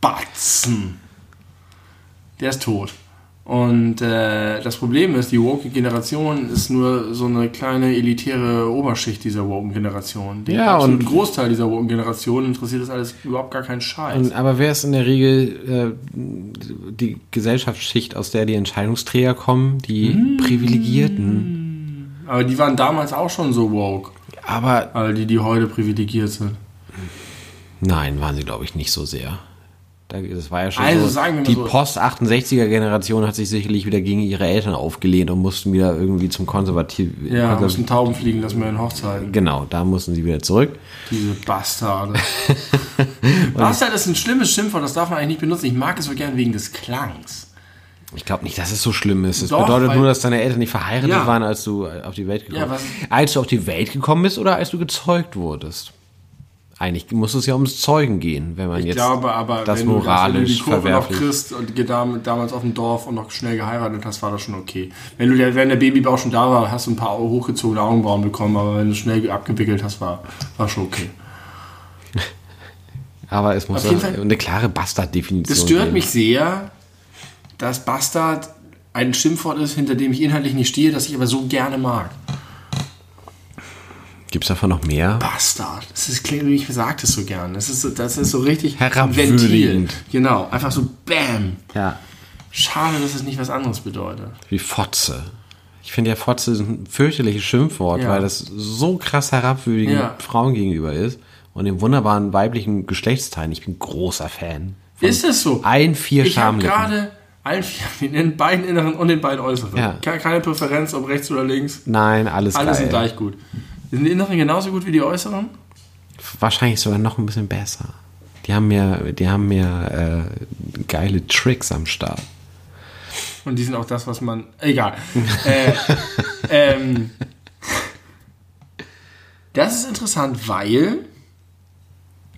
Batzen. Der ist tot. Und äh, das Problem ist, die Woke-Generation ist nur so eine kleine elitäre Oberschicht dieser Woke-Generation. Den Ja, und- Großteil dieser Woke-Generation interessiert das alles überhaupt gar keinen Scheiß. Und, aber wer ist in der Regel äh, die Gesellschaftsschicht, aus der die Entscheidungsträger kommen? Die Privilegierten. Aber die waren damals auch schon so woke. Aber All die, die heute privilegiert sind. nein, waren sie, glaube ich, nicht so sehr. Da- Das war ja schon Also so, wir die so- Post-68er-Generation hat sich sicherlich wieder gegen ihre Eltern aufgelehnt und mussten wieder irgendwie zum Konservativ... Ja, Konserv- mussten Tauben fliegen lassen bei den Hochzeiten. Genau, da mussten sie wieder zurück. Diese Bastarde. Bastard ist ein schlimmes Schimpfwort, das darf man eigentlich nicht benutzen. Ich mag es so gern wegen des Klangs. Ich glaube nicht, dass es so schlimm ist. Es Doch, bedeutet nur, dass deine Eltern nicht verheiratet Ja. waren, als du äh, auf die Welt gekommen Ja, bist. Als du auf die Welt gekommen bist oder als du gezeugt wurdest? Eigentlich muss es ja ums Zeugen gehen, wenn man Ich jetzt glaube aber, das wenn du, moralisch wenn du die Kurve noch kriegst und damals auf dem Dorf und noch schnell geheiratet hast, war das schon okay. Wenn du der, wenn der Babybauch schon da war, hast du ein paar hochgezogene Augenbrauen bekommen, aber wenn du schnell abgewickelt hast, war, war schon okay. Aber es muss Fall- eine klare Bastard-Definition Das stört geben. mich sehr, dass Bastard ein Schimpfwort ist, hinter dem ich inhaltlich nicht stehe, das ich aber so gerne mag. Gibt es davon noch mehr? Bastard. Das ist, klingt, wie ich sage das so gern. Das ist, so- das ist so richtig Herabwürdigend. Genau, einfach so BAM. Ja. Schade, dass es nicht was anderes bedeutet. Wie Fotze. Ich finde ja Fotze ist ein fürchterliches Schimpfwort, Ja. weil das so krass herabwürdigend Ja. Frauen gegenüber ist. Und den wunderbaren weiblichen Geschlechtsteilen. Ich bin großer Fan. Ist es so? Ein, vier Ich habe gerade allen vier, den beiden inneren und den beiden äußeren. Ja. Ke- Keine Präferenz, ob rechts oder links. Nein, alles, Alle sind geil. gleich gut. Sind die inneren genauso gut wie die äußeren? Wahrscheinlich sogar noch ein bisschen besser. Die haben mehr, die haben mehr äh, geile Tricks am Start. Und die sind auch das, was man. Egal. äh, ähm, das ist interessant, weil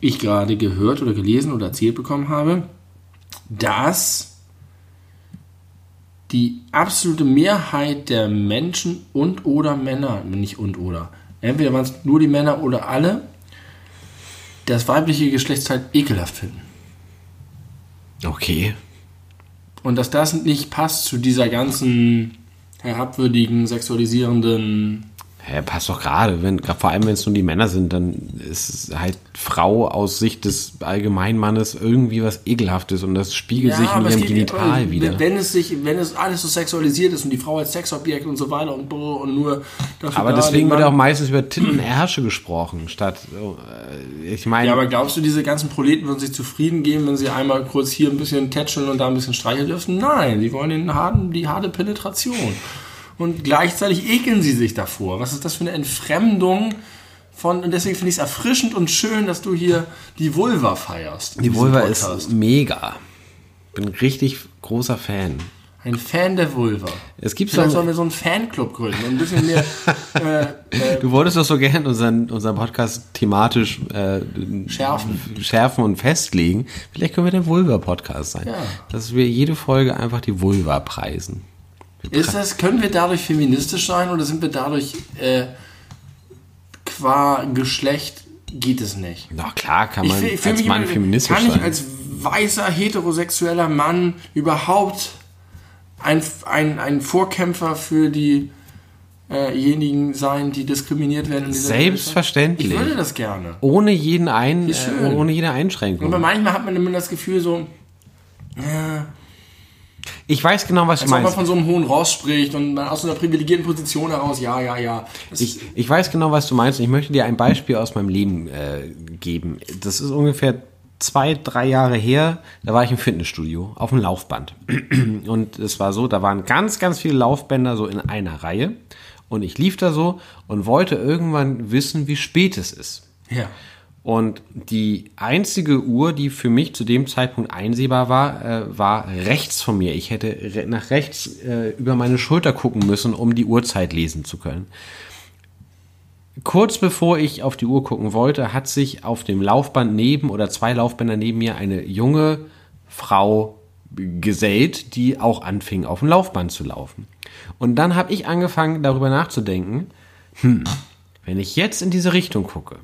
ich gerade gehört oder gelesen oder erzählt bekommen habe, dass die absolute Mehrheit der Menschen und oder Männer, nicht und oder, entweder waren es nur die Männer oder alle, das weibliche Geschlechtsteil ekelhaft finden. Okay. Und dass das nicht passt zu dieser ganzen herabwürdigen, sexualisierenden. Hä, passt doch gerade. Wenn, vor allem, wenn es nur die Männer sind, dann ist halt Frau aus Sicht des Allgemeinmannes irgendwie was Ekelhaftes und das spiegelt sich in ihrem Genital wieder. Wenn es, sich, wenn es alles so sexualisiert ist und die Frau als Sexobjekt und so weiter und, und nur Aber deswegen wird auch meistens über Titten und Ärsche gesprochen, statt, äh, ich meine, Ja, aber glaubst du, diese ganzen Proleten würden sich zufrieden geben, wenn sie einmal kurz hier ein bisschen tätscheln und da ein bisschen streicheln dürfen? Nein, die wollen den harten, die harte Penetration. Und gleichzeitig ekeln sie sich davor. Was ist das für eine Entfremdung von, und deswegen finde ich es erfrischend und schön, dass du hier die Vulva feierst. die Vulva Podcast. ist mega. Bin richtig großer Fan. Ein Fan der Vulva. Es gibt Vielleicht so- sollen wir so einen Fanclub gründen ein bisschen mehr. äh, äh, Du wolltest doch so gern unseren, unseren Podcast thematisch äh, Schärfen. schärfen und festlegen. Vielleicht können wir der Vulva-Podcast sein. Ja. Dass wir jede Folge einfach die Vulva preisen. Ist das, können wir dadurch feministisch sein oder sind wir dadurch äh, qua Geschlecht geht es nicht? Na klar, kann man ich als Mann feministisch Kann ich sein. als weißer, heterosexueller Mann überhaupt ein, ein, ein Vorkämpfer für diejenigen äh sein, die diskriminiert werden? Selbstverständlich. Gesellschaft? Ich würde das gerne. ohne jeden ein, äh, ohne jede Einschränkung. Aber manchmal hat man immer das Gefühl so, ja, Ich weiß genau, was du als ob man meinst. von so einem hohen Ross spricht und man aus so einer privilegierten Position heraus, ja, ja, ja. Das Ich, ich weiß genau, was du meinst. und Ich möchte dir ein Beispiel aus meinem Leben äh, geben. Das ist ungefähr zwei, drei Jahre her. Da war ich im Fitnessstudio auf dem Laufband. Und es war so, da waren ganz, ganz viele Laufbänder so in einer Reihe. Und ich lief da so und wollte irgendwann wissen, wie spät es ist. ja. Und die einzige Uhr, die für mich zu dem Zeitpunkt einsehbar war, äh, war rechts von mir. Ich hätte re nach rechts äh, über meine Schulter gucken müssen, um die Uhrzeit lesen zu können. Kurz bevor ich auf die Uhr gucken wollte, hat sich auf dem Laufband neben oder zwei Laufbänder neben mir eine junge Frau gesellt, die auch anfing, auf dem Laufband zu laufen. Und dann habe ich angefangen, darüber nachzudenken, hm, wenn ich jetzt in diese Richtung gucke,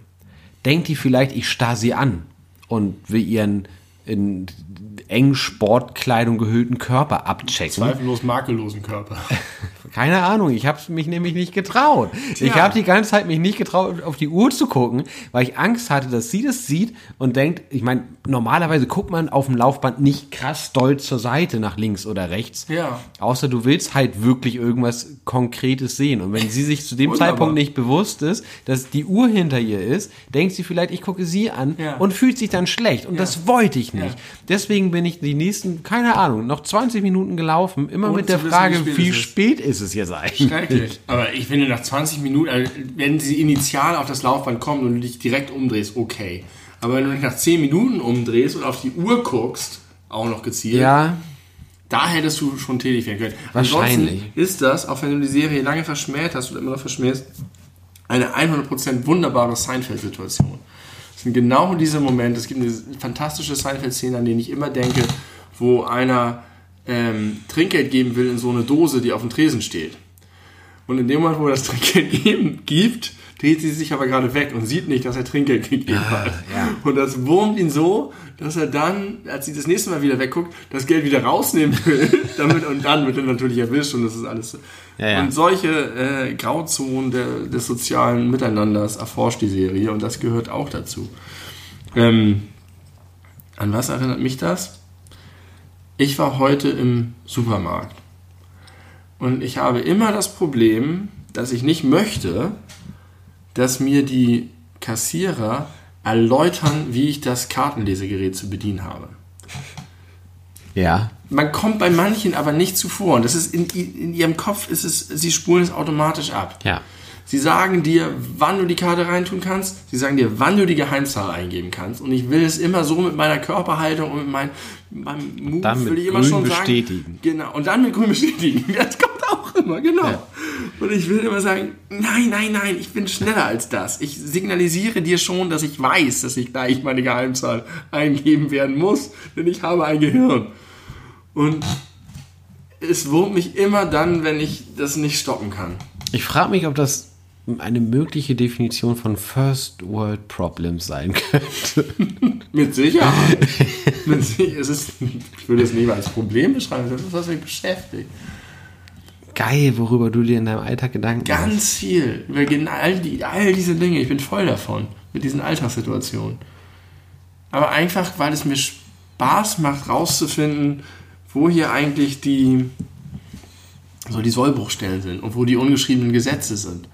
denkt die vielleicht, ich starr sie an und will ihren in engen Sportkleidung gehüllten Körper abchecken. Zweifellos makellosen Körper. Keine Ahnung, ich habe mich nämlich nicht getraut. Ich habe die ganze Zeit mich nicht getraut, auf die Uhr zu gucken, weil ich Angst hatte, dass sie das sieht und denkt, ich meine, normalerweise guckt man auf dem Laufband nicht krass doll zur Seite nach links oder rechts. Ja. Außer du willst halt wirklich irgendwas Konkretes sehen. Und wenn sie sich zu dem. Zeitpunkt nicht bewusst ist, dass die Uhr hinter ihr ist, denkt sie vielleicht, ich gucke sie an Ja. und fühlt sich dann schlecht. Und das wollte ich nicht. Ja. Deswegen bin ich die nächsten, keine Ahnung, noch 20 Minuten gelaufen, immer Ohne mit der Frage, wie spät wie es ist. Ist es jetzt eigentlich? Schrecklich. Aber ich finde, nach 20 Minuten, also wenn sie initial auf das Laufband kommt und du dich direkt umdrehst, okay. Aber wenn du dich nach 10 Minuten umdrehst und auf die Uhr guckst, auch noch gezielt, Ja, Da hättest du schon tätig werden können. Wahrscheinlich. Ansonsten ist das, auch wenn du die Serie lange verschmäht hast oder immer noch verschmähst, eine 100% wunderbare Seinfeld-Situation. Es sind genau diese Momente. Es gibt eine fantastische Seinfeld-Szene, an denen ich immer denke, wo einer ähm, Trinkgeld geben will in so eine Dose, die auf dem Tresen steht. Und in dem Moment, wo er das Trinkgeld geben, gibt, dreht sie sich aber gerade weg und sieht nicht, dass er Trinkgeld gegeben hat. ja. Und das wurmt ihn so, dass er dann, als sie das nächste Mal wieder wegguckt, das Geld wieder rausnehmen will. damit, und dann wird er natürlich erwischt und das ist alles. Ja, ja. Und solche äh, Grauzonen der, des sozialen Miteinanders erforscht die Serie und das gehört auch dazu. Ähm, an was erinnert mich das? Ich war heute im Supermarkt und ich habe immer das Problem, dass ich nicht möchte, dass mir die Kassierer erläutern, wie ich das Kartenlesegerät zu bedienen habe. Ja. Man kommt bei manchen aber nicht zuvor und das ist in, in ihrem Kopf ist es, sie spulen es automatisch ab. Ja. Sie sagen dir, wann du die Karte reintun kannst. Sie sagen dir, wann du die Geheimzahl eingeben kannst. Und ich will es immer so mit meiner Körperhaltung und mit mein, meinem Move Dann mit will ich immer grün schon bestätigen. sagen. Genau. Und dann mit grün bestätigen. Das kommt auch immer, genau. Ja. Und ich will immer sagen, nein, nein, nein, ich bin schneller als das. Ich signalisiere dir schon, dass ich weiß, dass ich gleich meine Geheimzahl eingeben werden muss, denn ich habe ein Gehirn. Und es wurmt mich immer dann, wenn ich das nicht stoppen kann. Ich frage mich, ob das eine mögliche Definition von First World Problems sein könnte. Mit Sicherheit. Mit Sicherheit. Es ist, ich würde es nicht mal als Problem beschreiben, das ist, was mich beschäftigt. Geil, worüber du dir in deinem Alltag Gedanken machst. Ganz viel. Über all, die, all diese Dinge. Ich bin voll davon. Mit diesen Alltagssituationen. Aber einfach, weil es mir Spaß macht, rauszufinden, wo hier eigentlich die, so die Sollbruchstellen sind und wo die ungeschriebenen Gesetze sind.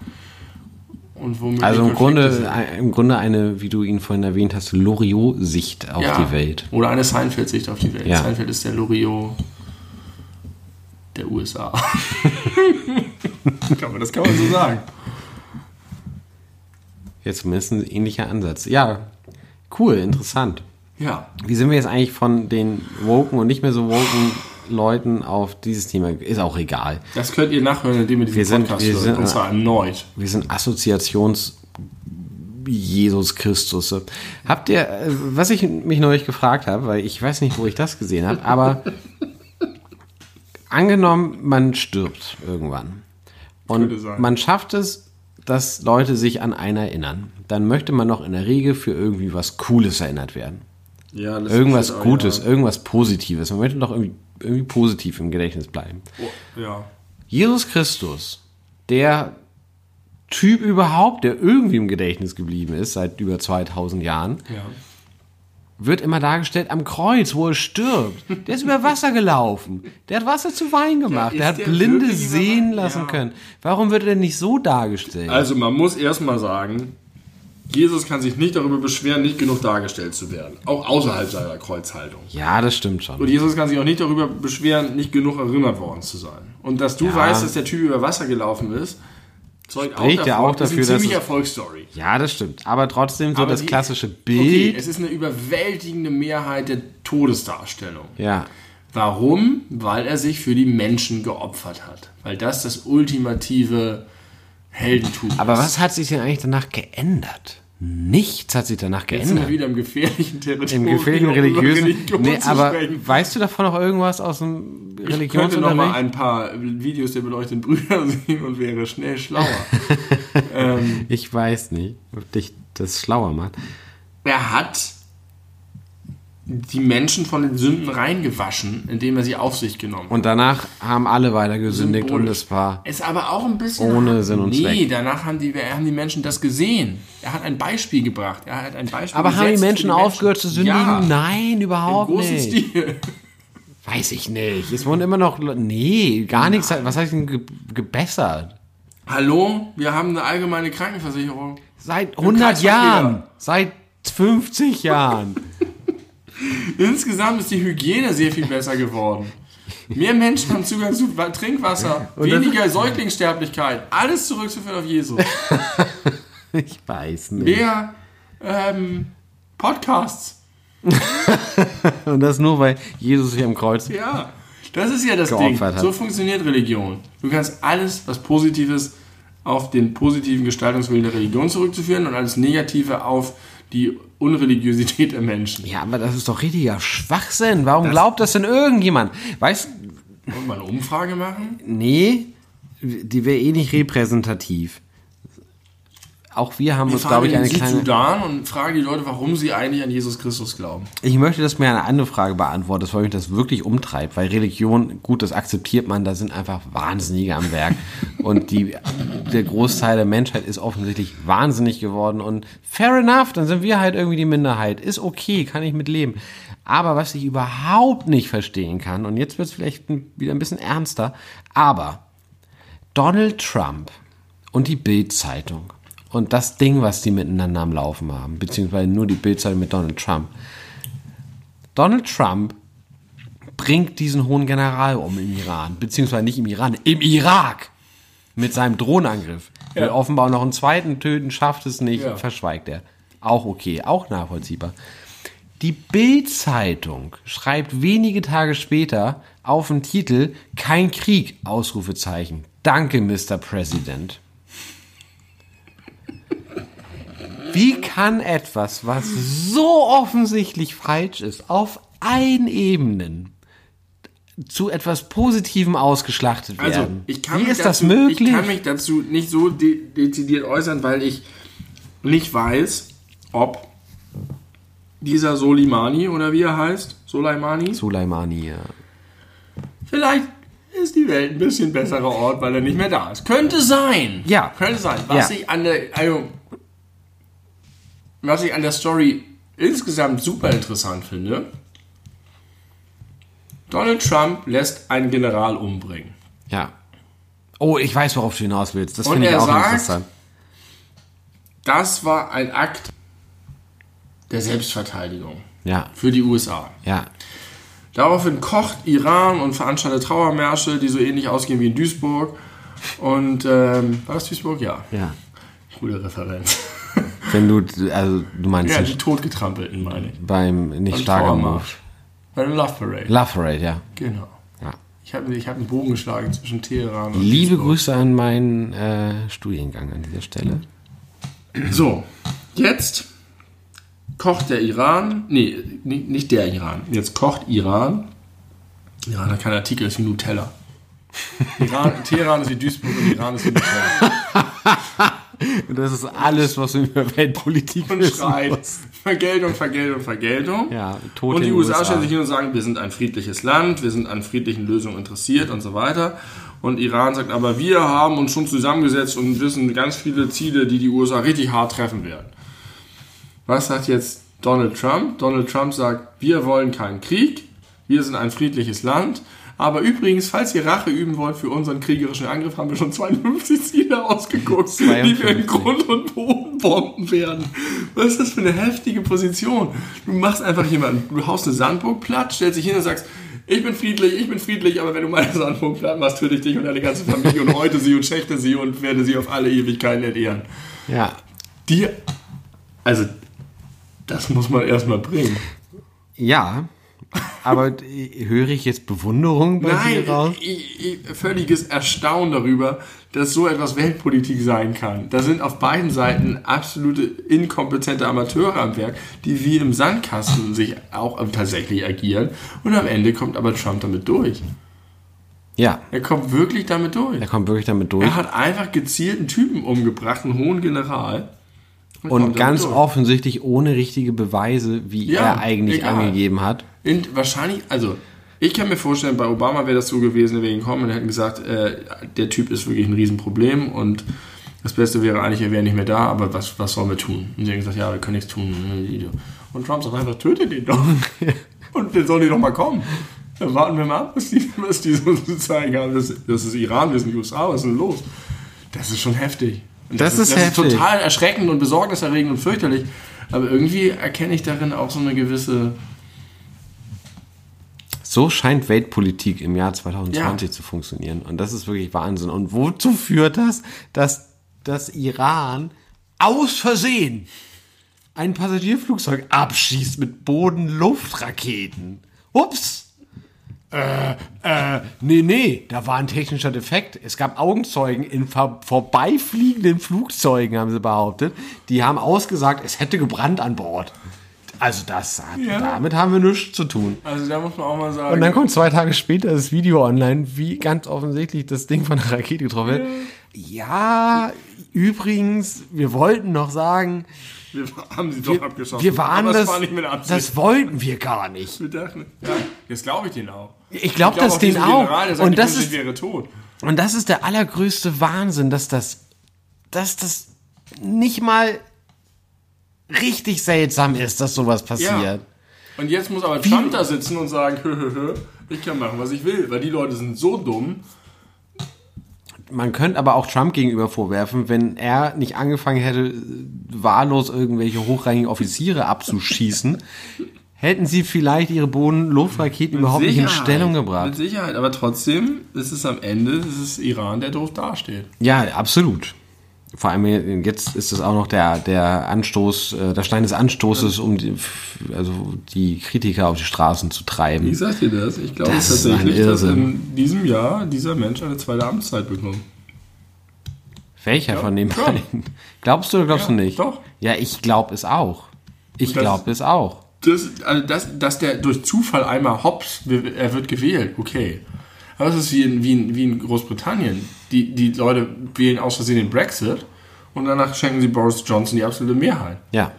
Also im Grunde, im Grunde eine, wie du ihn vorhin erwähnt hast, Loriot-Sicht auf Ja. die Welt. Oder eine Seinfeld-Sicht auf die Welt. Ja. Seinfeld ist der Loriot der USA. das kann man so sagen. Ja, zumindest ein ähnlicher Ansatz. Ja, cool, interessant. Ja. Wie sind wir jetzt eigentlich von den woken und nicht mehr so woken Leuten auf dieses Thema? Ist auch egal. Das könnt ihr nachhören, indem ihr diesen Wir sind- Podcast wir hört. sind- und zwar erneut. Wir sind Assoziations Jesus Christus. Habt ihr, äh, was ich mich neulich gefragt habe, weil ich weiß nicht, wo ich das gesehen habe, aber angenommen, man stirbt irgendwann und man schafft es, dass Leute sich an einen erinnern, dann möchte man noch in der Regel für irgendwie was Cooles erinnert werden. Ja, Irgendwas ist- Gutes, Ja. irgendwas Positives. Man möchte doch irgendwie, irgendwie positiv im Gedächtnis bleiben. Oh, ja. Jesus Christus, der Typ überhaupt, der irgendwie im Gedächtnis geblieben ist seit über 2000 Jahren, ja. wird immer dargestellt am Kreuz, wo er stirbt. Der ist über Wasser gelaufen. Der hat Wasser zu Wein gemacht. ist der hat der Blinde sehen lassen Ja. können. Warum wird er denn nicht so dargestellt? Also man muss erstmal sagen, Jesus kann sich nicht darüber beschweren, nicht genug dargestellt zu werden. Auch außerhalb seiner Kreuzhaltung. ja, das stimmt Und schon. Jesus kann sich auch nicht darüber beschweren, nicht genug erinnert worden zu sein. Und dass du Ja. weißt, dass der Typ über Wasser gelaufen ist, zeugt Spricht ja auch das dafür, ist eine ziemliche Erfolgsstory. Ja, das stimmt. Aber trotzdem so Aber das die- klassische Okay, Bild. es ist eine überwältigende Mehrheit der Todesdarstellung. ja. Warum? Weil er sich für die Menschen geopfert hat. Weil das das ultimative Heldentum Aber was hat sich denn eigentlich danach geändert? Nichts hat sich danach Jetzt sind wir geändert. wieder im gefährlichen Territorium. Im gefährlichen religiösen. Religion Nee, aber sprechen. weißt du davon noch irgendwas aus dem Ich könnte noch mal Religionsunterricht? ein paar Videos der beleuchteten Brüder sehen und wäre schnell schlauer. ähm, Ich weiß nicht, ob dich das schlauer macht. er hat die Menschen von den Sünden reingewaschen, indem er sie auf sich genommen hat. Und danach haben alle weiter gesündigt und Symbolisch. es war. Ist aber auch ein bisschen. Ohne Sinn und nee, Zweck. danach haben die, haben die Menschen das gesehen. Er hat ein Beispiel gebracht. Er hat ein Beispiel Aber haben die für Menschen aufgehört zu sündigen? Ja, Nein, im überhaupt großen nicht. Stil. Weiß ich nicht. Es wurden immer noch. Nee, gar nichts. hat- Was heißt denn ge gebessert? Hallo, wir haben eine allgemeine Krankenversicherung. Seit 100 Kreisverkehr. Jahren. Seit 50 Jahren. Insgesamt ist die Hygiene sehr viel besser geworden. Mehr Menschen haben Zugang zu Wa- Trinkwasser, Und weniger Säuglingssterblichkeit, alles zurückzuführen auf Jesus. Ich weiß nicht. Mehr ähm, Podcasts. Und das nur, weil Jesus sich am Kreuz Ja. Das ist ja das Ding. Hat. So funktioniert Religion. Du kannst alles, was Positives, auf den positiven Gestaltungswillen der Religion zurückzuführen und alles Negative auf die Unreligiosität der Menschen. Ja, aber das ist doch richtiger Schwachsinn. Warum glaubt das denn irgendjemand? Weißt Und mal eine Umfrage machen? nee, die wäre eh nicht repräsentativ. Auch wir haben Wir uns, glaube ich, in eine kleine. Südsudan und fragen die Leute, warum sie eigentlich an Jesus Christus glauben. Ich möchte, dass mir eine andere Frage beantwortet, weil mich das wirklich umtreibt, weil Religion, gut, das akzeptiert man, da sind einfach Wahnsinnige am Werk. Und die, der Großteil der Menschheit ist offensichtlich wahnsinnig geworden. Und fair enough, dann sind wir halt irgendwie die Minderheit. Ist okay, kann ich mit leben. Aber was ich überhaupt nicht verstehen kann, und jetzt wird es vielleicht wieder ein bisschen ernster, aber Donald Trump und die Bild-Zeitung und das Ding, was die miteinander am Laufen haben, beziehungsweise nur die Bild-Zeitung mit Donald Trump. Donald Trump bringt diesen hohen General um im Iran, beziehungsweise nicht im Iran, im Irak mit seinem Drohnenangriff. Will offenbar noch einen zweiten töten, schafft es nicht, Ja. verschweigt er. Auch okay, auch nachvollziehbar. Die Bild-Zeitung schreibt wenige Tage später auf den Titel Kein Krieg, Ausrufezeichen. Danke, Mr. President. Wie kann etwas, was so offensichtlich falsch ist, auf allen Ebenen zu etwas Positivem ausgeschlachtet Also, werden? ich kann, Wie mich ist dazu, das möglich? ich kann mich dazu nicht so de dezidiert äußern, weil ich nicht weiß, ob dieser Soleimani oder wie er heißt, Soleimani, Soleimani, ja. vielleicht ist die Welt ein bisschen besserer Ort, weil er nicht mehr da ist. Könnte sein. Ja. Könnte sein. Was Ja. ich an der, also, was ich an der Story insgesamt super interessant finde, Donald Trump lässt einen General umbringen. Ja. Oh, ich weiß, worauf du hinaus willst. Das finde ich auch sagt- interessant. Das war ein Akt der Selbstverteidigung Ja, für die USA. ja. Daraufhin kocht Iran und veranstaltet Trauermärsche, die so ähnlich ausgehen wie in Duisburg. Und ähm, war das Duisburg? Ja. Ja. Gute Referenz. Wenn du, also du meinst Ja, die Totgetrampelten, meine ich. beim nicht Beim starker. Trauermarsch. Bei der Love Parade. Love Parade, ja. Genau. ja. Ich habe ich hab einen Bogen geschlagen zwischen Teheran und Liebe Duisburg. Grüße an meinen äh, Studiengang an dieser Stelle. So, jetzt kocht der Iran, nee, ni- nicht der Iran, jetzt kocht Iran. Iran hat keinen Artikel, ist wie Nutella. Iran, Teheran ist wie Duisburg und Iran ist wie Nutella. Und das ist alles, was wir über Weltpolitik Und wissen schreit muss. Vergeltung, Vergeltung, Vergeltung. Ja, Tote und die USA USA. stellen sich hin und sagen, wir sind ein friedliches Land, wir sind an friedlichen Lösungen interessiert und so weiter. Und Iran sagt aber, wir haben uns schon zusammengesetzt und wissen ganz viele Ziele, die die USA richtig hart treffen werden. Was sagt jetzt Donald Trump? Donald Trump sagt, wir wollen keinen Krieg, wir sind ein friedliches Land. Aber übrigens, falls ihr Rache üben wollt für unseren kriegerischen Angriff, haben wir schon 52 Ziele ausgeguckt, die wir in 52. Grund und Boden bomben werden. Was ist das für eine heftige Position? Du machst einfach jemanden, du haust eine Sandburg platt, stellst dich hin und sagst, ich bin friedlich, ich bin friedlich, aber wenn du meine Sandburg platt machst, töte ich dich und deine ganze Familie und heute sie und schächte sie und werde sie auf alle Ewigkeiten entehren. Ja. Die, also, das muss man erstmal bringen. Ja. Aber höre ich jetzt Bewunderung bei Nein, dir raus? ich, ich, völliges Erstaunen darüber, dass so etwas Weltpolitik sein kann. Da sind auf beiden Seiten absolute inkompetente Amateure am Werk, die wie im Sandkasten sich auch tatsächlich agieren. Und am Ende kommt aber Trump damit durch. Ja. Er kommt wirklich damit durch. Er kommt wirklich damit durch. Er hat einfach gezielt einen Typen umgebracht, einen hohen General. Und kommt ganz durch. offensichtlich ohne richtige Beweise, wie Ja, er eigentlich egal. angegeben hat. Und wahrscheinlich, also ich kann mir vorstellen, bei Obama wäre das so gewesen, er wäre gekommen und hätten gesagt, äh, der Typ ist wirklich ein Riesenproblem und das Beste wäre eigentlich, er wäre nicht mehr da, aber was, was sollen wir tun? Und sie haben gesagt, ja, wir können nichts tun. Und Trump sagt einfach, tötet ihn doch. und dann sollen die doch mal kommen. Dann warten wir mal ab, was die, was die so zu zeigen haben. Das, das ist Iran, wir sind die USA, was ist denn los? Das ist schon heftig. Und Das ist das heftig. ist total erschreckend und besorgniserregend und fürchterlich. Aber irgendwie erkenne ich darin auch so eine gewisse So scheint Weltpolitik im Jahr 2020 Ja. zu funktionieren. Und das ist wirklich Wahnsinn. Und wozu führt das, dass das Iran aus Versehen ein Passagierflugzeug abschießt mit Boden-Luftraketen? Ups! äh, äh, nee, nee, da war ein technischer Defekt. Es gab Augenzeugen in vor vorbeifliegenden Flugzeugen, haben sie behauptet. Die haben ausgesagt, es hätte gebrannt an Bord. Also das hat, Ja. damit haben wir nichts zu tun. Also da muss man auch mal sagen. Und dann kommt zwei Tage später das Video online, wie ganz offensichtlich das Ding von der Rakete getroffen wird. Ja, übrigens, wir wollten noch sagen, wir haben sie doch wir, abgeschossen. wir waren Aber das, es war nicht mit Absicht. das wollten wir gar nicht. wir dachten, ja, jetzt glaube ich den auch. Ich glaube glaub das den auch. General, der sagt, Und das ist wäre tot. Und das ist der allergrößte Wahnsinn, dass das, dass das nicht mal richtig seltsam ist, dass sowas passiert. Und jetzt muss aber Trump da sitzen und sagen, hö, hö, hö, ich kann machen, was ich will, weil die Leute sind so dumm. Man könnte aber auch Trump gegenüber vorwerfen, wenn er nicht angefangen hätte, wahllos irgendwelche hochrangigen Offiziere abzuschießen, hätten sie vielleicht ihre Boden-Luftraketen überhaupt nicht in Stellung Mit gebracht. Sicherheit, aber trotzdem ist es am Ende, ist es Iran, der doof dasteht. Ja, absolut. Vor allem jetzt ist es auch noch der, der Anstoß, äh, der Stein des Anstoßes, um die, also die Kritiker auf die Straßen zu treiben. Ich sag dir das, ich glaube Das tatsächlich, dass in diesem Jahr dieser Mensch eine zweite Amtszeit bekommt. Welcher von den ja. beiden? Glaubst du oder glaubst Ja, du nicht? doch. Ja, ich glaube es auch. Ich glaube es auch. Das, also das, dass der durch Zufall einmal hops, er wird gewählt, okay. Aber es ist wie in, wie in, wie in Großbritannien. Die, die Leute wählen aus Versehen den Brexit und danach schenken sie Boris Johnson die absolute Mehrheit. Ja.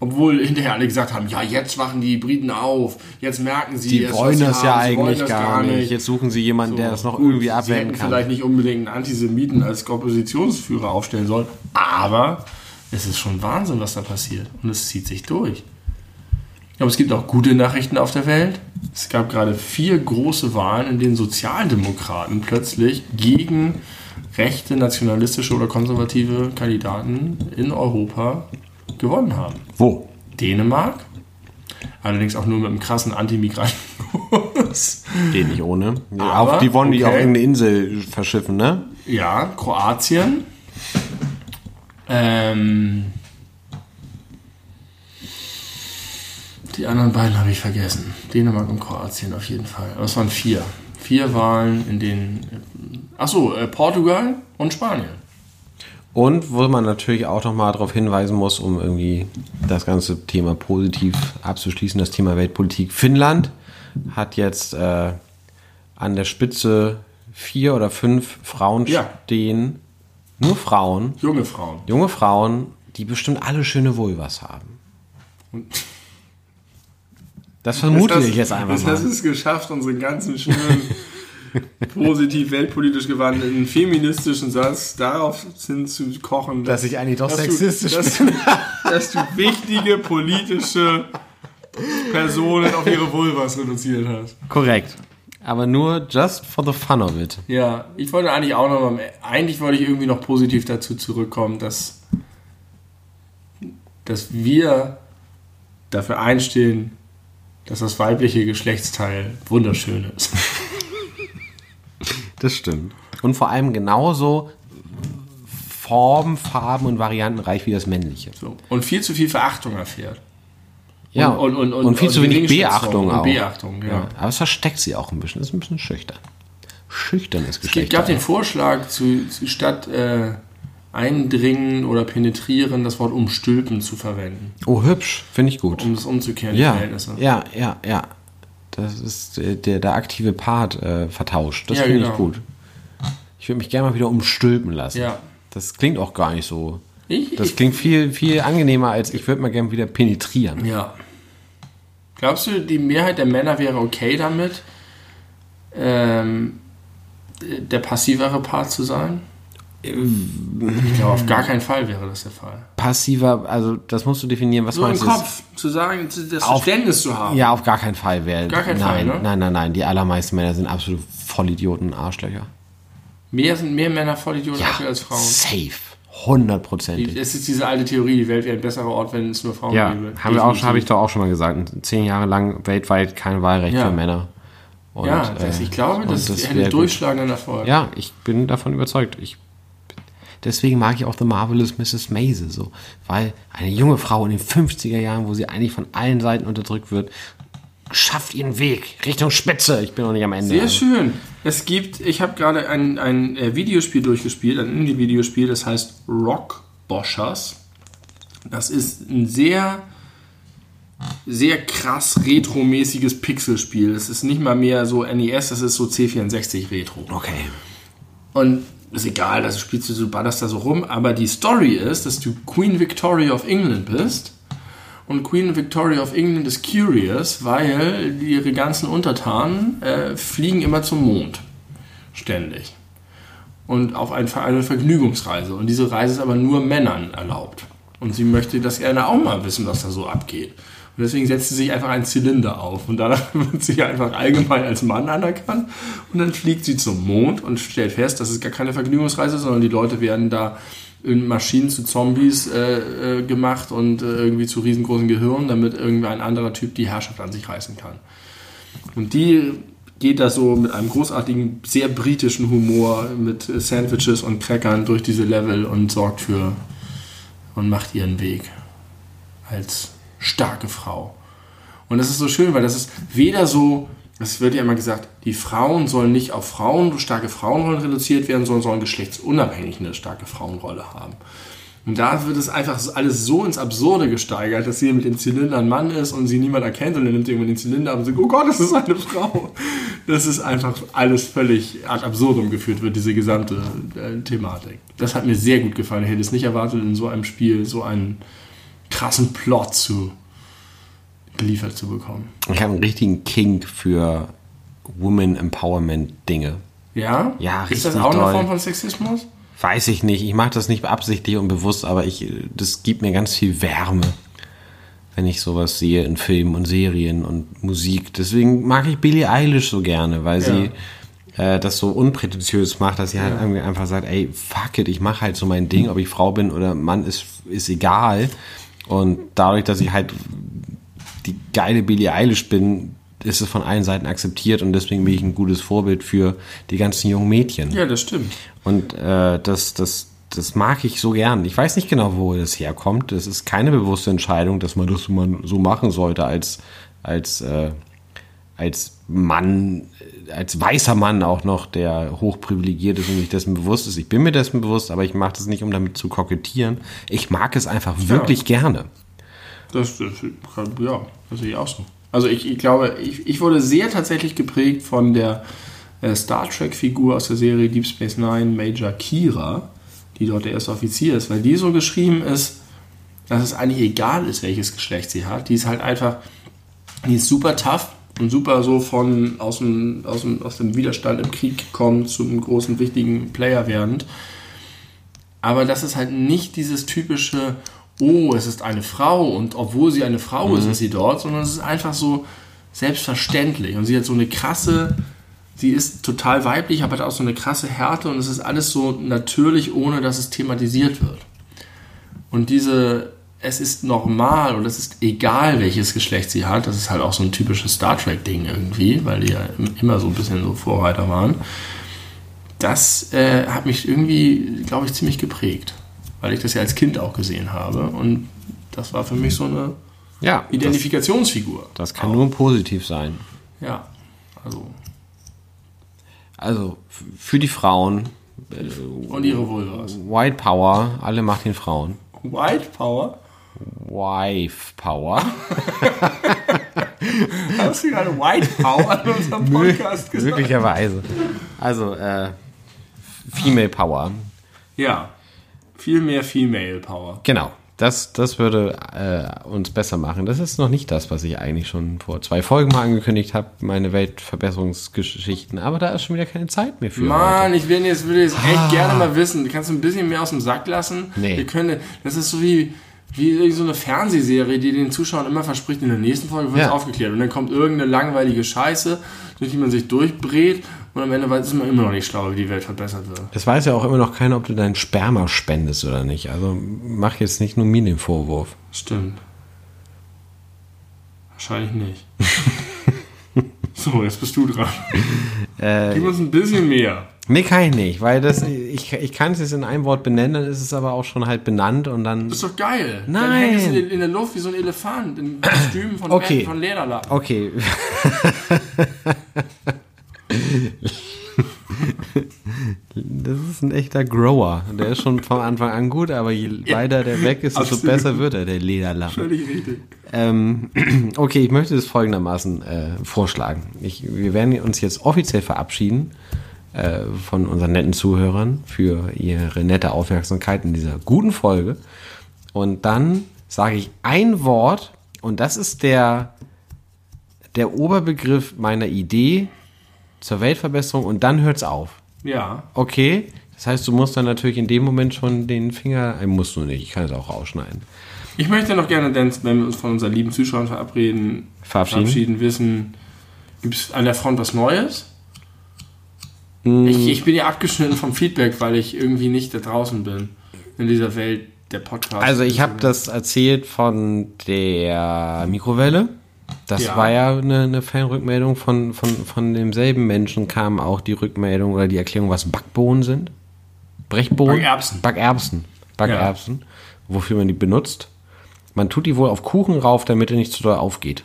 Obwohl hinterher alle gesagt haben, ja, jetzt wachen die Briten auf, jetzt merken sie Die wollen sie das ja haben, wollen eigentlich das gar nicht. Jetzt suchen sie jemanden, der das noch Gut, irgendwie sie abwenden kann. vielleicht nicht unbedingt einen Antisemiten als Oppositionsführer aufstellen sollen, aber es ist schon Wahnsinn, was da passiert. Und es zieht sich durch. Aber es gibt auch gute Nachrichten auf der Welt. Es gab gerade vier große Wahlen, in denen Sozialdemokraten plötzlich gegen rechte, nationalistische oder konservative Kandidaten in Europa gewonnen haben. Wo? Dänemark, allerdings auch nur mit einem krassen Antimigrantenkurs. Geht nicht ohne. Ja, Aber, auf, die wollen die okay. auf irgendeine Insel verschiffen, ne? Ja, Kroatien. Ähm, die anderen beiden habe ich vergessen. Dänemark und Kroatien auf jeden Fall. Aber es waren vier. Vier Wahlen, in denen. Achso, äh, Portugal und Spanien. Und wo man natürlich auch nochmal darauf hinweisen muss, um irgendwie das ganze Thema positiv abzuschließen, das Thema Weltpolitik. Finnland hat jetzt äh, an der Spitze vier oder fünf Frauen Ja. stehen. Nur Frauen, Junge Frauen. junge Frauen, die bestimmt alle schöne Vulvas haben. Das vermute ich jetzt einfach das hast mal. es geschafft, unseren ganzen schönen, positiv weltpolitisch gewandten, feministischen Satz darauf hin zu kochen, Dass ich eigentlich doch dass sexistisch du, dass, du, dass du wichtige politische Personen auf ihre Vulvas reduziert hast. Korrekt. Aber nur just for the fun of it. Ja, ich wollte eigentlich auch noch mal, eigentlich wollte ich irgendwie noch positiv dazu zurückkommen, dass, dass wir dafür einstehen, dass das weibliche Geschlechtsteil wunderschön ist. Das stimmt. Und vor allem genauso Formen, Farben und variantenreich wie das männliche. So. Und viel zu viel Verachtung erfährt. Ja, und, und, und, und viel zu wenig Beachtung auch. Beachtung, ja. Ja, aber es versteckt sie auch ein bisschen. Ist ein bisschen schüchtern. Schüchternes Es Geschlecht. gab den Vorschlag, zu, zu statt äh, eindringen oder penetrieren, das Wort umstülpen zu verwenden, oh, hübsch. Finde ich gut. um das umzukehren, die Ja, Verhältnisse. ja, ja, ja. Das ist äh, der, der aktive Part äh, vertauscht. Das Ja, finde genau. ich gut. Ich würde mich gerne mal wieder umstülpen lassen. Ja. Das klingt auch gar nicht so. Ich, Das klingt viel, viel angenehmer, als ich würde mal gerne wieder penetrieren. ja. Glaubst du, die Mehrheit der Männer wäre okay damit, ähm, der passivere Part zu sein? Ich glaube, auf gar keinen Fall wäre das der Fall. Passiver, also das musst du definieren, was So im meinst du? Kopf zu sagen, das Auf- Verständnis zu haben. Ja, auf gar keinen Fall wäre. Gar keinen nein, Fall, ne? Nein, nein, nein. Die allermeisten Männer sind absolut Vollidioten Arschlöcher. Mehr sind mehr Männer Vollidioten Ja, als Frauen. safe. Hundertprozentig. Es ist diese alte Theorie, die Welt wäre ein besserer Ort, wenn es nur Frauen Ja, gäbe. haben wir auch, Definitiv. habe ich doch auch schon mal gesagt. Zehn Jahre lang weltweit kein Wahlrecht Ja. für Männer. Und, Ja, das, äh, ich glaube, das, das hätte wär gut. durchschlagenden Erfolg. Ja, ich bin davon überzeugt. Ich, deswegen mag ich auch The Marvelous Mrs. Maisel so. Weil eine junge Frau in den 50er Jahren, wo sie eigentlich von allen Seiten unterdrückt wird, schafft ihren Weg Richtung Spitze. Ich bin noch nicht am Ende. Sehr also. schön. Es gibt, ich habe gerade ein, ein äh, Videospiel durchgespielt, ein Indie-Videospiel, das heißt Rock Boschers. Das ist ein sehr, sehr krass retromäßiges Pixelspiel. Das ist nicht mal mehr so NES, das ist so C64 Retro. Okay. Und ist egal, das spielst du, du ballerst da so rum, aber die Story ist, dass du Queen Victoria of England bist. Und Queen Victoria of England ist curious, weil ihre ganzen Untertanen äh, fliegen immer zum Mond. Ständig. Und auf ein, eine Vergnügungsreise. Und diese Reise ist aber nur Männern erlaubt. Und sie möchte das gerne auch mal wissen, was da so abgeht. Und deswegen setzt sie sich einfach einen Zylinder auf. Und danach wird sie einfach allgemein als Mann anerkannt. Und dann fliegt sie zum Mond und stellt fest, das ist gar keine Vergnügungsreise, sondern die Leute werden da in Maschinen zu Zombies äh, äh, gemacht und äh, irgendwie zu riesengroßen Gehirnen, damit irgendwie ein anderer Typ die Herrschaft an sich reißen kann. Und die geht da so mit einem großartigen, sehr britischen Humor mit Sandwiches und Crackern durch diese Level und sorgt für und macht ihren Weg als starke Frau. Und das ist so schön, weil das ist weder so, es wird ja immer gesagt, die Frauen sollen nicht auf Frauen, starke Frauenrollen reduziert werden, sondern sollen geschlechtsunabhängig eine starke Frauenrolle haben. Und da wird es einfach alles so ins Absurde gesteigert, dass sie mit dem Zylinder ein Mann ist und sie niemand erkennt und er nimmt irgendwann den Zylinder ab und sagt, oh Gott, das ist eine Frau. Das ist einfach alles völlig ad absurdum geführt wird, diese gesamte äh, Thematik. Das hat mir sehr gut gefallen. Ich hätte es nicht erwartet, in so einem Spiel so einen krassen Plot zu geliefert zu bekommen. Ich habe einen richtigen Kink für Women Empowerment Dinge. Ja? Ja, Ist das richtig auch eine doll. Form von Sexismus? Weiß ich nicht. Ich mache das nicht beabsichtigt und bewusst, aber ich, das gibt mir ganz viel Wärme, wenn ich sowas sehe in Filmen und Serien und Musik. Deswegen mag ich Billie Eilish so gerne, weil sie äh, das so unprätentiös macht, dass sie halt irgendwie einfach sagt, ey, fuck it, ich mache halt so mein Ding, ob ich Frau bin oder Mann, ist, ist egal. Und dadurch, dass ich halt die geile Billie Eilish bin, ist es von allen Seiten akzeptiert und deswegen bin ich ein gutes Vorbild für die ganzen jungen Mädchen. Ja, das stimmt. Und äh, das, das, das mag ich so gern. Ich weiß nicht genau, wo das herkommt. Es ist keine bewusste Entscheidung, dass man das so, machen sollte als, als, äh, als Mann, als weißer Mann auch noch, der hochprivilegiert ist und sich dessen bewusst ist. Ich bin mir dessen bewusst, aber ich mache das nicht, um damit zu kokettieren. Ich mag es einfach wirklich gerne. Das, das, ja, das sehe ich auch so. Also ich, ich glaube, ich, ich wurde sehr tatsächlich geprägt von der äh, Star Trek-Figur aus der Serie Deep Space Nine, Major Kira, die dort der erste Offizier ist, weil die so geschrieben ist, dass es eigentlich egal ist, welches Geschlecht sie hat. Die ist halt einfach, die ist super tough und super so von aus dem, aus dem, aus dem Widerstand im Krieg gekommen zum großen, wichtigen Player werdend. Aber das ist halt nicht dieses typische, oh, es ist eine Frau und obwohl sie eine Frau ist, ist sie dort, sondern es ist einfach so selbstverständlich. Und sie hat so eine krasse, sie ist total weiblich, aber hat auch so eine krasse Härte und es ist alles so natürlich, ohne dass es thematisiert wird. Und diese, es ist normal und es ist egal, welches Geschlecht sie hat, das ist halt auch so ein typisches Star Trek-Ding irgendwie, weil die ja immer so ein bisschen so Vorreiter waren. Das äh, hat mich irgendwie, glaube ich, ziemlich geprägt, weil ich das ja als Kind auch gesehen habe und das war für mich so eine Ja, das, Identifikationsfigur. das kann nur positiv sein. Ja, also Also für die Frauen, und ihre Vulvas. White Power, alle macht den Frauen. White Power? Wife Power. Hast du gerade White Power in unserem Podcast gesagt? Möglicherweise. Also, äh, Female Power. Ja. Viel mehr Female Power. Genau. Das, das würde äh, uns besser machen. Das ist noch nicht das, was ich eigentlich schon vor zwei Folgen mal angekündigt habe, meine Weltverbesserungsgeschichten. Aber da ist schon wieder keine Zeit mehr für. Mann, ich will jetzt, will jetzt echt gerne mal wissen. Kannst du ein bisschen mehr aus dem Sack lassen? Nee. Wir können, das ist so wie, wie so eine Fernsehserie, die den Zuschauern immer verspricht, in der nächsten Folge wird es Ja. aufgeklärt. Und dann kommt irgendeine langweilige Scheiße, durch die man sich durchbrät. Und am Ende weiß ist man immer noch nicht schlau, wie die Welt verbessert wird. Es weiß ja auch immer noch keiner, ob du dein Sperma spendest oder nicht. Also mach jetzt nicht nur mir den Vorwurf. Stimmt. Wahrscheinlich nicht. so, jetzt bist du dran. Äh, Gib uns ein bisschen mehr. Nee, kann ich nicht, weil das, ich, ich kann es jetzt in einem Wort benennen, dann ist es aber auch schon halt benannt und dann. Das ist doch geil. Dann Nein. hängt es in, in der Luft wie so ein Elefant im Kostüm von, Okay. von Lederlappen. Okay. Das ist ein echter Grower. Der ist schon von Anfang an gut, aber je weiter der weg ist, desto besser wird er, der Lederlappen. Völlig richtig. Ähm, okay, ich möchte das folgendermaßen äh, vorschlagen. Ich, wir werden uns jetzt offiziell verabschieden von unseren netten Zuhörern für ihre nette Aufmerksamkeit in dieser guten Folge. Und dann sage ich ein Wort und das ist der, der Oberbegriff meiner Idee zur Weltverbesserung und dann hört's auf. Ja. Okay, das heißt, du musst dann natürlich in dem Moment schon den Finger, äh, musst du nicht, ich kann es auch rausschneiden. Ich möchte noch gerne, denn, wenn wir uns von unseren lieben Zuschauern verabreden, Verabschieden. wissen, gibt es an der Front was Neues? Mm. Ich, ich bin ja abgeschnitten vom Feedback, weil ich irgendwie nicht da draußen bin in dieser Welt der Podcast. Also ich habe das erzählt von der Mikrowelle. Das Ja. war ja eine, eine Fanrückmeldung von, von, von demselben Menschen kam auch die Rückmeldung oder die Erklärung, was Backbohnen sind. Brechbohnen? Backerbsen. Backerbsen. Backerbsen. Wofür man die benutzt. Man tut die wohl auf Kuchen rauf, damit er nicht zu doll aufgeht.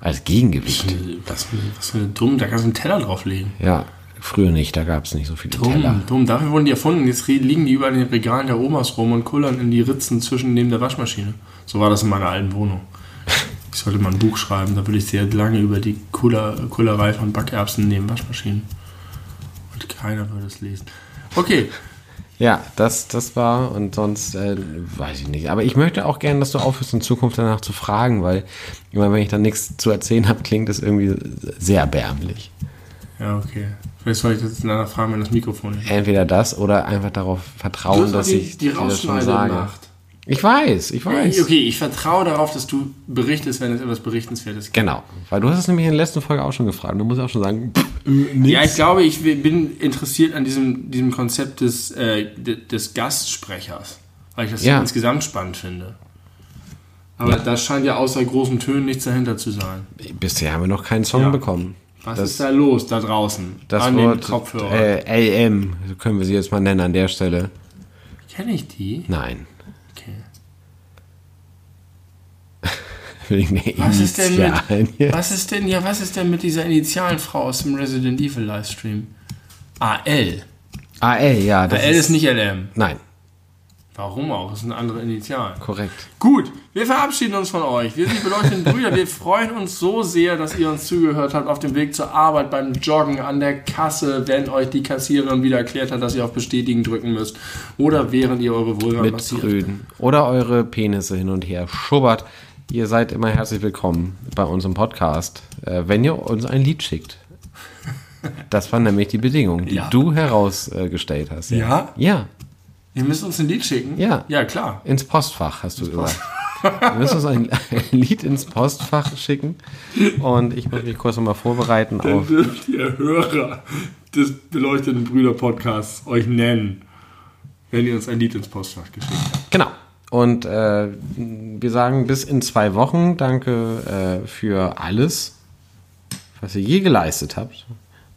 Als Gegengewicht. Was, was für eine dumm, da kannst du einen Teller drauflegen. Ja, früher nicht, da gab es nicht so viele Teller. Dumm, dumm, dafür wurden die erfunden. Jetzt liegen die überall in den Regalen der Omas rum und kullern in die Ritzen zwischen neben der Waschmaschine. So war das in meiner alten Wohnung. Ich sollte mal ein Buch schreiben, da würde ich sehr lange über die Kuller, Kullerei von Backerbsen neben Waschmaschinen. Und keiner würde es lesen. Okay, Ja, das, das war und sonst äh, weiß ich nicht. Aber ich möchte auch gerne, dass du aufhörst, in Zukunft danach zu fragen, weil immer wenn ich dann nichts zu erzählen habe, klingt das irgendwie sehr erbärmlich. Ja, okay. Vielleicht soll ich das danach fragen, wenn das Mikrofon ist. Entweder das oder einfach darauf vertrauen, dass ich die das schon sage. Rausschneidemacht. Ich weiß, ich weiß. Okay, ich vertraue darauf, dass du berichtest, wenn es etwas Berichtenswertes gibt. Genau, weil du hast es nämlich in der letzten Folge auch schon gefragt. Du musst auch schon sagen, pff, äh, nix. Ja, ich glaube, ich bin interessiert an diesem, diesem Konzept des, äh, de- des Gastsprechers, weil ich das Ja. insgesamt spannend finde. Aber da scheint ja außer großen Tönen nichts dahinter zu sein. Bisher haben wir noch keinen Song Ja. bekommen. Was Das- ist da los da draußen? Das an den Wort Kopfhörern. äh, AM, können wir sie jetzt mal nennen an der Stelle. Kenne ich die? Nein. Okay. Wegen der Was ist denn mit, was ist denn, ja, was ist denn mit dieser initialen Frau aus dem Resident Evil Livestream? AL. AL, ja. AL ist nicht LM. Nein, Warum auch? Das sind andere Initialen. korrekt. Gut, wir verabschieden uns von euch. Wir sind die beleuchteten Brüder. Wir freuen uns so sehr, dass ihr uns zugehört habt auf dem Weg zur Arbeit, beim Joggen, an der Kasse, wenn euch die Kassiererin wieder erklärt hat, dass ihr auf Bestätigen drücken müsst. Oder während ihr eure Vulva Mit massiert. Oder eure Penisse hin und her schubbert. Ihr seid immer herzlich willkommen bei unserem Podcast, äh, wenn ihr uns ein Lied schickt. Das war nämlich die Bedingung, die Ja. du herausgestellt hast. Ja? Ja, Ihr müsst uns ein Lied schicken? Ja. Ja, klar. ins Postfach, hast du gesagt. Wir müssen uns ein, Lied ins Postfach schicken. Und ich muss mich kurz nochmal vorbereiten auf. dürft ihr Hörer des beleuchteten Brüder Podcasts euch nennen, wenn ihr uns ein Lied ins Postfach geschickt habt. Genau. Und äh, wir sagen bis in zwei Wochen danke äh, für alles, was ihr je geleistet habt.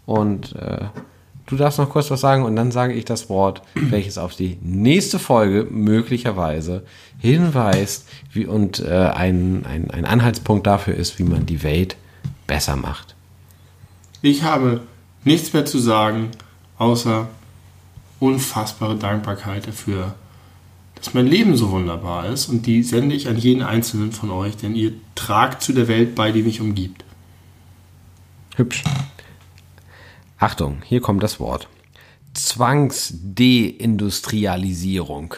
Und äh, du darfst noch kurz was sagen und dann sage ich das Wort, welches auf die nächste Folge möglicherweise hinweist wie, und äh, ein, ein, ein Anhaltspunkt dafür ist, wie man die Welt besser macht. Ich habe nichts mehr zu sagen, außer unfassbare Dankbarkeit dafür, dass mein Leben so wunderbar ist und die sende ich an jeden einzelnen von euch, denn ihr tragt zu der Welt bei, die mich umgibt. Hübsch. Achtung, hier kommt das Wort. Zwangsdeindustrialisierung.